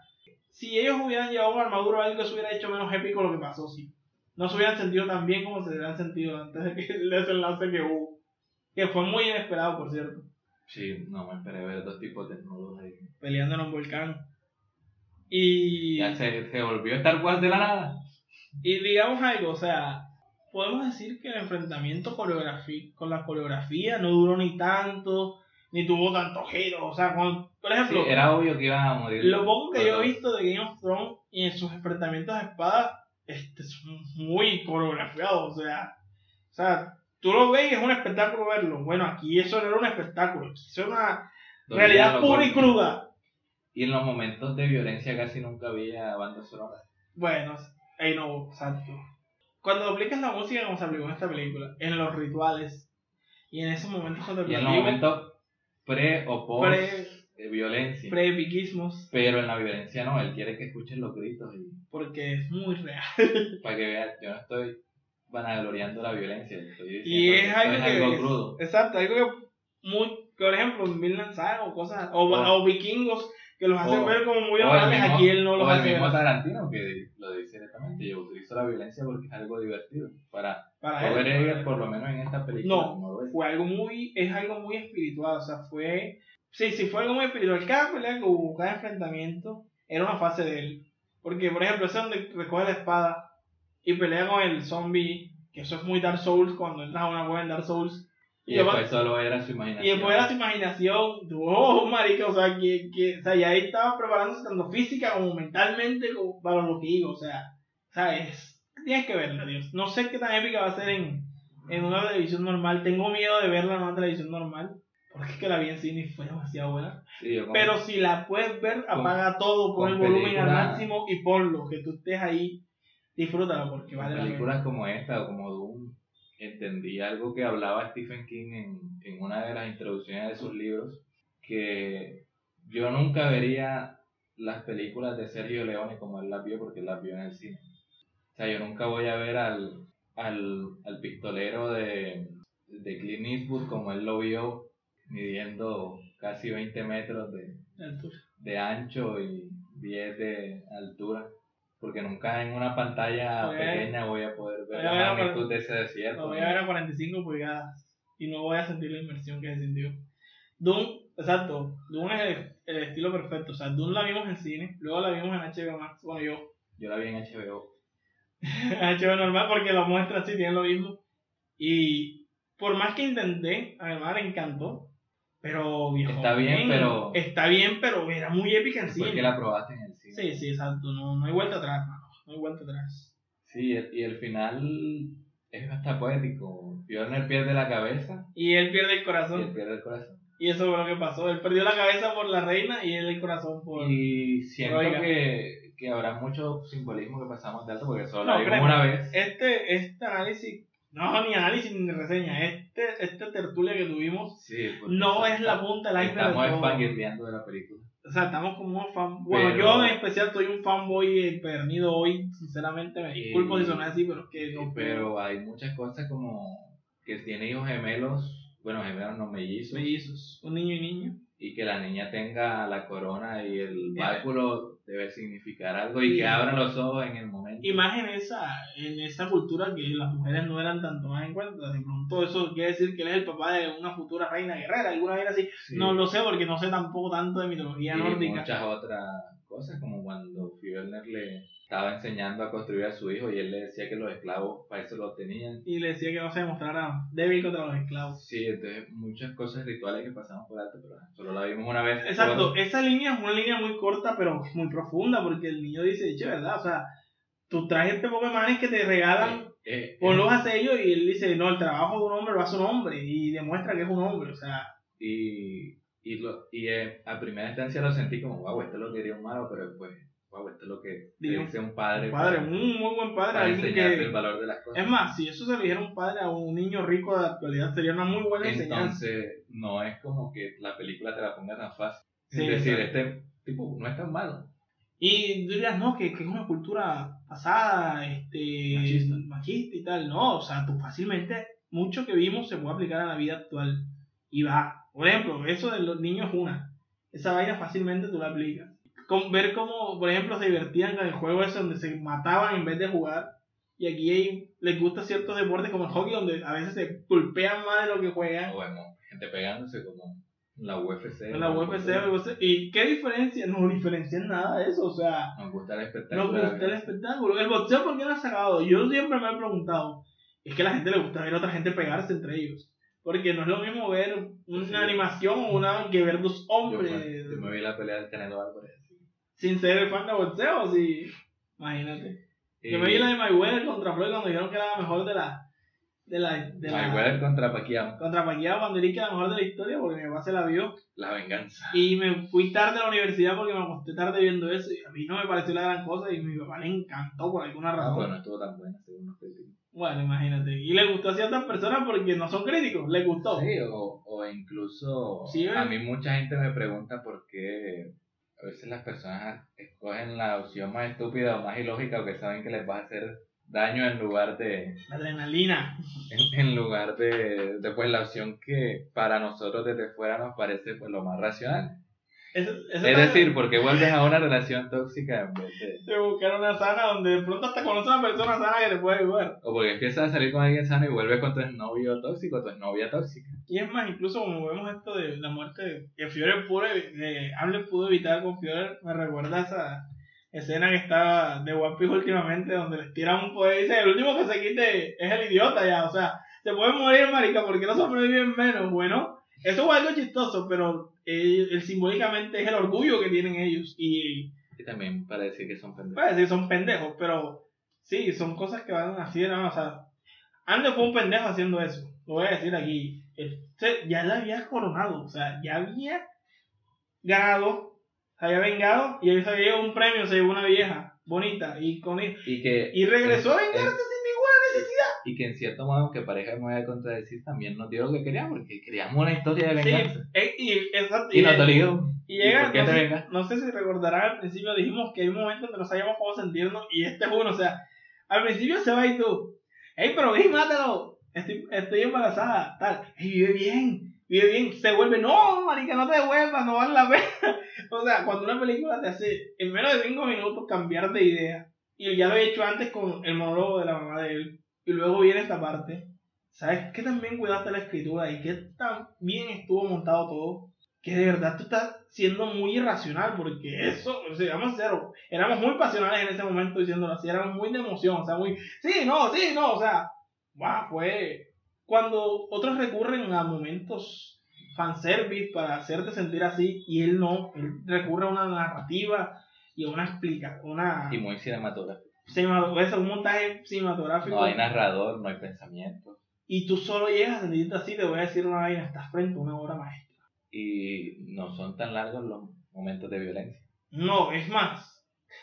Si ellos hubieran llevado una armadura o algo, se hubiera hecho menos épico lo que pasó, sí. No se hubieran sentido tan bien como se hubieran sentido antes de que el desenlace que hubo. Que fue muy inesperado, por cierto. Sí, no me esperé ver dos tipos desnudos ahí. Peleando en un volcán. Y. Ya se, se volvió Star Wars de la nada. Y digamos algo, o sea, podemos decir que el enfrentamiento con la coreografía no duró ni tanto, ni tuvo tanto giro. O sea, con, por Sí, ejemplo, era obvio que iban a morir. lo poco que yo he visto de Game of Thrones y en sus enfrentamientos de espada, este, son muy coreografiados. O sea, o sea, tú lo ves y es un espectáculo verlo. Bueno, aquí eso no era un espectáculo, eso era una realidad pura y cruda. Y en los momentos de violencia casi nunca había bandas sonoras. Bueno, ahí no, exacto. Cuando aplicas la música como se aplicó en esta película, en los rituales y en esos momentos Y en los momentos pre o post pre, violencia. pre-epiquismos, Pero en la violencia no, él quiere que escuchen los gritos y porque es muy real. para que vean, yo no estoy vanagloriando la violencia, estoy diciendo Y es algo es que algo crudo. Exacto, algo que, muy, por ejemplo, Vinland Saga o cosas, o, O- o vikingos, que los hacen o- ver como muy el amables, mismo, aquí él no los o el hace mismo ver Tarantino que lo dice directamente, yo utilizo la violencia porque es algo divertido. Para para él. Robert Eggers, por lo menos en esta película, No, fue algo muy, es algo muy espiritual, o sea, fue, sí, sí, fue algo muy espiritual. Cada pelea que hubo, cada enfrentamiento, era una fase de él. Porque, por ejemplo, ese donde recoge la espada y pelea con el zombie, que eso es muy Dark Souls, cuando entras a una cueva en Dark Souls. Y Y, después solo era su imaginación. y después era su imaginación, oh, marica, o sea, que, que, o sea, ya ahí estaba preparándose tanto física como mentalmente como para lo que iba, o sea, o sea, es, tienes que verla, Dios. No sé qué tan épica va a ser en, en una televisión normal, tengo miedo de verla en una televisión normal, porque es que la vi en cine y fue demasiado buena. Sí, Pero si la puedes ver, Con- apaga todo, pon el volumen al máximo y ponlo, que tú estés ahí, disfrútalo, porque vale la pena. películas como esta o como Doom, entendí algo que hablaba Stephen King en, en una de las introducciones de sus libros, que yo nunca vería las películas de Sergio Leone como él las vio porque él las vio en el cine. O sea, yo nunca voy a ver al, al, al pistolero de, de Clint Eastwood como él lo vio midiendo casi 20 metros de, de ancho y 10 de altura. Porque nunca en una pantalla pequeña voy a poder ver Voy la magnitud de ese desierto. Lo voy a ver a 45 pulgadas y no voy a sentir la inmersión que se sintió. Doom, exacto, Doom es el, el estilo perfecto. O sea, Doom la vimos en cine, luego la vimos en HBO Max, bueno, yo, Yo la vi en HBO. HBO normal porque la muestra así tiene lo mismo. Y por más que intenté, a mi mamá le encantó, pero viejo. Está bien, men, pero- Está bien, pero era muy épica en cine. que la probaste. Sí, sí, exacto, no, no hay vuelta atrás, mano, no hay vuelta atrás. Sí, y el final es hasta poético. Fjorner pierde la cabeza Y él pierde el y él corazón. pierde el corazón. Y eso fue lo que pasó. Él perdió la cabeza por la reina y él el corazón por. Y siento que, que habrá mucho simbolismo que pasamos de alto porque solo No, la vimos una vez. Este, este análisis, no, ni análisis ni reseña, este, este tertulia que tuvimos Sí, no es la punta del iceberg. Estamos fangirleando de la película. O sea, estamos como unos fan. Bueno, Pero- yo en especial soy un fanboy pernido hoy, sinceramente me disculpo si soné así, pero es que no. pero hay muchas cosas como que tiene hijos gemelos, bueno, gemelos no mellizos, Mellizos, un niño y niño. y que la niña tenga la corona y el Ya. báculo debe significar algo y que abran los ojos en el momento. Y más en esa, en esa cultura que las mujeres no eran tanto más en cuenta. De pronto eso quiere decir que él es el papá de una futura reina guerrera, alguna vez así. Sí. No lo sé porque no sé tampoco tanto de mitología y nórdica. muchas otras cosas, como cuando Fjellner le estaba enseñando a construir a su hijo y él le decía que los esclavos para eso lo tenían. Y le decía que no se demostrara débil contra los esclavos. Sí, entonces muchas cosas rituales que pasamos por alto, pero solo la vimos una vez. Exacto, esa línea es una línea muy corta, pero muy profunda, porque el niño dice, dicho verdad, o sea, tú traes este Pokémon que te regalan, eh, eh, ponlos a sello, y él dice, no, el trabajo de un hombre lo hace un hombre, y demuestra que es un hombre, o sea, Y, y, lo, y eh, a primera instancia lo sentí como, wow, esto es lo que diría un malo, pero después, wow, esto es lo que Digo, dice un padre. un padre, para- un muy buen padre, para alguien enseñarte que... el valor de las cosas. Es más, si eso se lo dijera un padre a un niño rico de la actualidad, sería una muy buena enseñanza. Entonces, no es como que la película te la ponga tan fácil. Sí, es decir, exacto. este tipo no es tan malo. Y tú dirías, no, que, que es una cultura pasada, este, Machista. machista y tal. No, o sea, tú fácilmente, mucho que vimos se puede aplicar a la vida actual. Y va. Por ejemplo, eso de los niños es una. Esa vaina fácilmente tú la aplicas. Con, ver cómo, por ejemplo, se divertían con el juego ese donde se mataban en vez de jugar. Y aquí hay- les gusta ciertos deportes como el hockey donde a veces se golpean más de lo que juegan. O vemos gente pegándose como la UFC. En la. UFC, UFC. ¿Y qué diferencia? No diferencian nada de eso. O sea, Nos gusta el espectáculo. No, pero está el espectáculo. El boxeo, ¿por qué no ha sacado? Yo siempre me he preguntado. Es que a la gente le gusta ver a otra gente pegarse entre ellos. Porque no es lo mismo ver una Sí. animación o una que ver dos Yo, hombres yo me vi la pelea del Canelo Álvarez. sin ser fan de boxeo. Sí. Imagínate. Yo me vi la de Mayweather contra Floyd cuando dijeron que era la mejor de la. De la. De la Mayweather contra Pacquiao. contra Pacquiao cuando dije que era la mejor de la historia porque mi papá se la vio. La venganza. Y me fui tarde a la universidad porque me acosté tarde viendo eso. Y a mí no me pareció la gran cosa. Y a mi papá le encantó por alguna Ah, razón. pero no estuvo tan buena según los críticos. Bueno, imagínate. Y le gustó a ciertas personas porque no son críticos, le gustó. Sí, o, o incluso Sí, a mí mucha gente me pregunta por qué a veces las personas escogen la opción más estúpida o más ilógica o que saben que les va a hacer daño en lugar de La adrenalina. en, en lugar de, de, pues la opción que para nosotros desde fuera nos parece pues lo más racional. Eso, eso Es decir, porque vuelves a una relación tóxica en vez de de buscar una sana donde de pronto hasta conoces a una persona sana que te puede ayudar. o porque empiezas a salir con alguien sano y vuelves con tu novio tóxico, tu novia tóxica. Y es más, incluso como vemos esto de la muerte que Fiore pudo, Hamlet pudo evitar con Fiore, me recuerda a esa escena que estaba de One Piece últimamente donde les tiran un poder y dice el último que se quite es el idiota ya, o sea, se puede morir marica porque no sobreviven menos, bueno, eso es algo chistoso, pero eh, el, simbólicamente es el orgullo que tienen ellos y Y también para decir que son pendejos. puede decir son pendejos, pero sí, son cosas que van así, ¿no? o sea, Andes fue un pendejo haciendo eso, lo voy a decir aquí, Este, ya la había coronado, o sea, ya había ganado, se había vengado y ahí se había llevado un premio, se llevó una vieja bonita y con Y que y regresó a vengarse. Y que en cierto modo, aunque pareja me voy a contradecir, también nos dio lo que queríamos, porque queríamos una historia de Sí, venganza. eh, y, exacto, y nos dolió. Y llega, qué no, te sé, no sé si recordarán al principio dijimos que hay un momento donde no sabíamos cómo sentirnos y este es uno, o sea, al principio se va y tú, hey, pero ve y mátalo, estoy, estoy embarazada, tal, y vive bien, vive bien, se vuelve, no, marica, no te devuelvas, no vale la pena. o sea, cuando una película te hace en menos de 5 minutos cambiar de idea, y ya lo he hecho antes con el monólogo de la mamá de él, y luego viene esta parte, ¿sabes qué también cuidaste la escritura y qué tan bien estuvo montado todo? que de verdad tú estás siendo muy irracional, porque eso, o sea, vamos a ser, éramos muy pasionales en ese momento diciéndolo así, éramos muy de emoción, o sea, muy, sí, no, sí, no, o sea, wow, fue cuando otros recurren a momentos fanservice para hacerte sentir así, y él no, él recurre a una narrativa y a una explicación, una, Y muy cinematográfico. Es un montaje cinematográfico, No hay narrador, no hay pensamiento. y tú solo llegas a sentirte así, te voy a decir una vaina, estás frente a una obra maestra. Y no son tan largos los momentos de violencia. No, es más.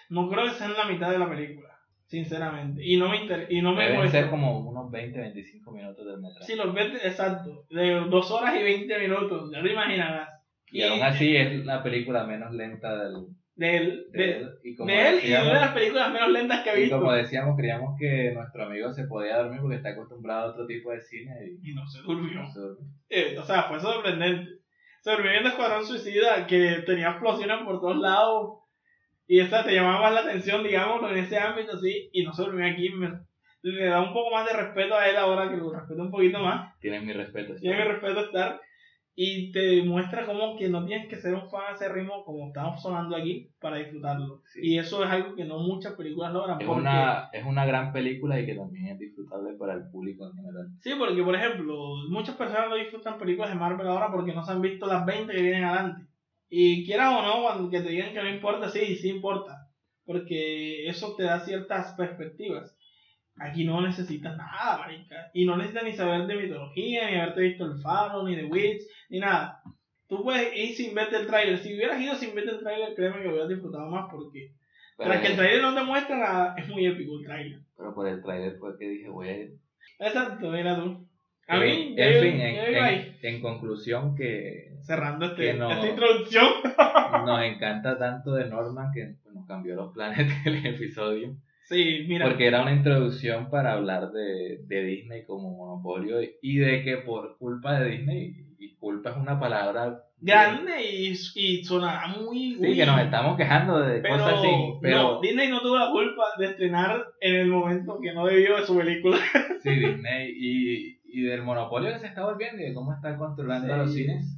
No creo que sea en la mitad de la película. Sinceramente. Y no me inter y no me Deben molestó. ser como unos 20, 25 minutos del metraje. Sí, los 20, exacto. De dos horas y 20 minutos. Ya lo imaginarás. y aún así es la película menos lenta del, De él, de de, él. Y como, de él y una de las películas menos lentas que he y visto. como decíamos, creíamos que nuestro amigo se podía dormir porque está acostumbrado a otro tipo de cine y Y no se durmió. no se durmió. Eh, o sea, fue sorprendente. Se durmió viendo Escuadrón Suicida, que tenía explosiones por todos lados. Y esta te llamaba más la atención, digamos, en ese ámbito, sí. Y no se durmió aquí. Me, le da un poco más de respeto a él ahora, que lo respeto un poquito más. Tienes mi respeto. Tiene mi respeto estar. Y te demuestra como que no tienes que ser un fan acérrimo como estamos sonando aquí para disfrutarlo. Sí. Y eso es algo que no muchas películas logran. Es porque, una, es una gran película y que también es disfrutable para el público en general. Sí, porque por ejemplo, muchas personas no disfrutan películas de Marvel ahora porque no se han visto las 20 que vienen adelante. Y quieras o no, cuando que te digan que no importa, sí, sí importa. Porque eso te da ciertas perspectivas. Aquí no necesitas nada, marica. Y no necesitas ni saber de mitología, ni haberte visto el faro, ni de Witch, ni nada. Tú puedes ir sin verte el tráiler. Si hubieras ido sin verte el tráiler, créeme que hubieras disfrutado más porque... Pero, Tras que el tráiler no te muestra nada, es muy épico el tráiler. pero por el trailer fue que dije, voy a ir. Exacto, mira tú. A Eh, mí, en yo- fin, en, yo ahí. en- en conclusión que cerrando este, que no- esta introducción. nos encanta tanto de Norman que nos cambió los planes del episodio. Sí, mira. Porque era una introducción para hablar de, de Disney como monopolio y de que por culpa de Disney, y culpa es una palabra grande y, y sonará muy. Sí, que nos estamos quejando de pero, cosas así, pero no, Disney no tuvo la culpa de estrenar en el momento que no debió de su película. sí, Disney y, y del monopolio que se está volviendo y de cómo está controlando Sí. a los cines.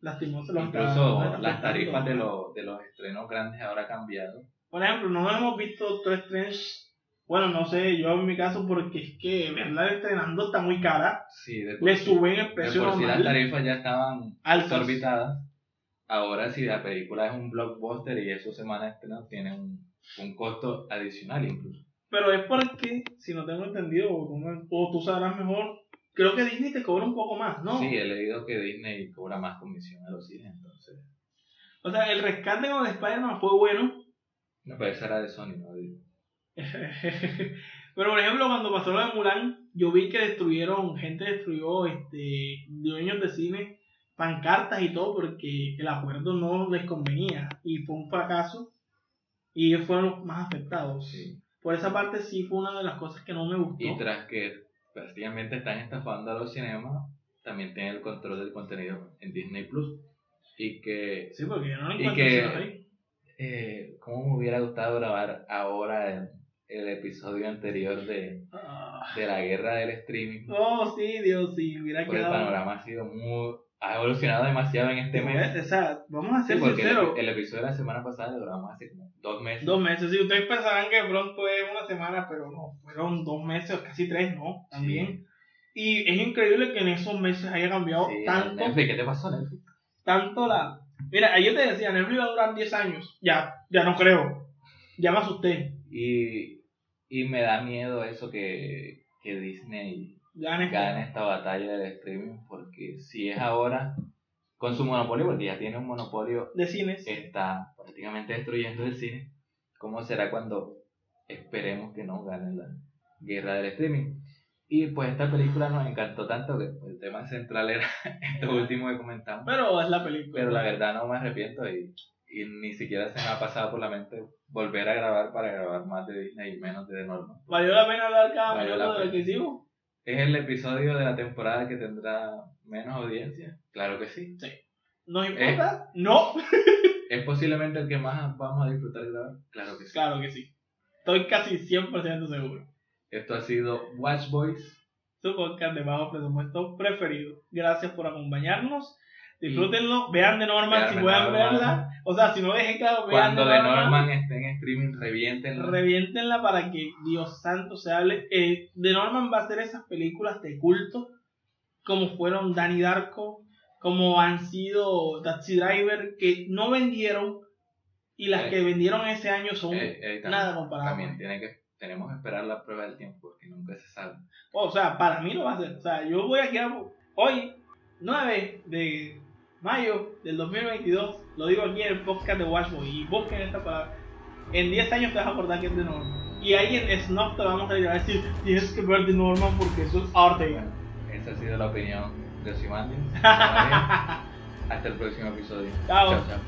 Lastimoso Incluso está las tarifas de, los de los estrenos grandes ahora han cambiado. Por ejemplo, no hemos visto Doctor Strange. Bueno, no sé, yo en mi caso, porque es que verla estrenando está muy cara. Sí, de por Le sí- suben el de precio por sí las normal. tarifas ya estaban Altas. orbitadas. Ahora si la película es un blockbuster y eso semana de estreno tiene un, un costo adicional incluso. Pero es porque, si no tengo entendido, o, tú- o tú sabrás mejor, creo que Disney te cobra un poco más, ¿no? Sí, he leído que Disney cobra más comisión a los cines, entonces. O sea, el rescate con Spider-Man fue bueno. No, pero esa era de Sony, ¿no? Pero por ejemplo, cuando pasó lo de Mulan, yo vi que destruyeron, gente destruyó, este, dueños de cine, pancartas y todo, porque el acuerdo no les convenía. Y fue un fracaso. Y ellos fueron los más afectados. Sí. Por esa parte sí fue una de las cosas que no me gustó. Y tras que prácticamente están estafando a los cinemas, también tienen el control del contenido en Disney Plus. Y que, Sí, porque yo no lo Y encuentro que- sino ahí. eh, ¿cómo me hubiera gustado grabar ahora el, el episodio anterior de, de la guerra del streaming? Oh, sí, Dios, sí, hubiera Porque el quedado. panorama ha sido muy. ha evolucionado demasiado en este mes. O sea, vamos a Sí, ser porque el, sinceros. el episodio de la semana pasada lo grabamos hace como dos meses. Dos meses, sí, ustedes pensarán que pronto es una semana, pero no, fueron dos meses, casi tres, ¿no? También. Y es increíble que en esos meses haya cambiado Sí, tanto, Netflix, ¿qué te pasó, Netflix? tanto la... Mira, ayer te decía, Netflix va a durar 10 años. Ya, ya no creo. Ya me asusté. Y, y me da miedo eso que, que Disney en gane esta batalla del streaming, porque si es ahora con su monopolio, porque ya tiene un monopolio, de cines. está prácticamente destruyendo el cine, ¿cómo será cuando esperemos que no gane la guerra del streaming? Y pues esta película nos encantó tanto que el tema central era esto último que comentamos. Pero es la película. Pero la verdad no me arrepiento y, y ni siquiera se me ha pasado por la mente volver a grabar para grabar más de Disney y menos de The Norman. ¿Valió la pena hablar cada Valió minuto de lo que hicimos? ¿Es el episodio de la temporada que tendrá menos audiencia? Claro que sí. ¿Nos Eh. importa? No. ¿Es posiblemente el que más vamos a disfrutar grabar? Claro que sí. Claro que sí. Estoy casi 100% seguro. Esto ha sido Watch Boys. su podcast de bajo presupuesto preferido. Gracias por acompañarnos. Disfrútenlo, vean de Norman Vean si Norman. verla. O sea, si no dejen claro, vean Cuando de Norman. Norman esté en streaming, revienten. Reviéntenla para que Dios santo se hable. Eh, de Norman va a ser esas películas de culto, como fueron Danny Darko, como han sido Taxi Driver, que no vendieron y las Eh. que vendieron ese año son Eh, eh, también- nada comparadas. También tiene que, tenemos que esperar la prueba del tiempo porque nunca se sabe. O sea, para mí no va a ser. O sea, yo voy a quedar hoy, 9 de mayo del 2022. Lo digo aquí en el podcast de Watchboy. Y busquen esta palabra. En 10 años te vas a acordar que es de Norman. Y ahí en Snuff te vamos a a decir: tienes que ver de Norman porque eso es arte. Esa ha sido la opinión de Osimandias. Hasta el próximo episodio. Chao. chao.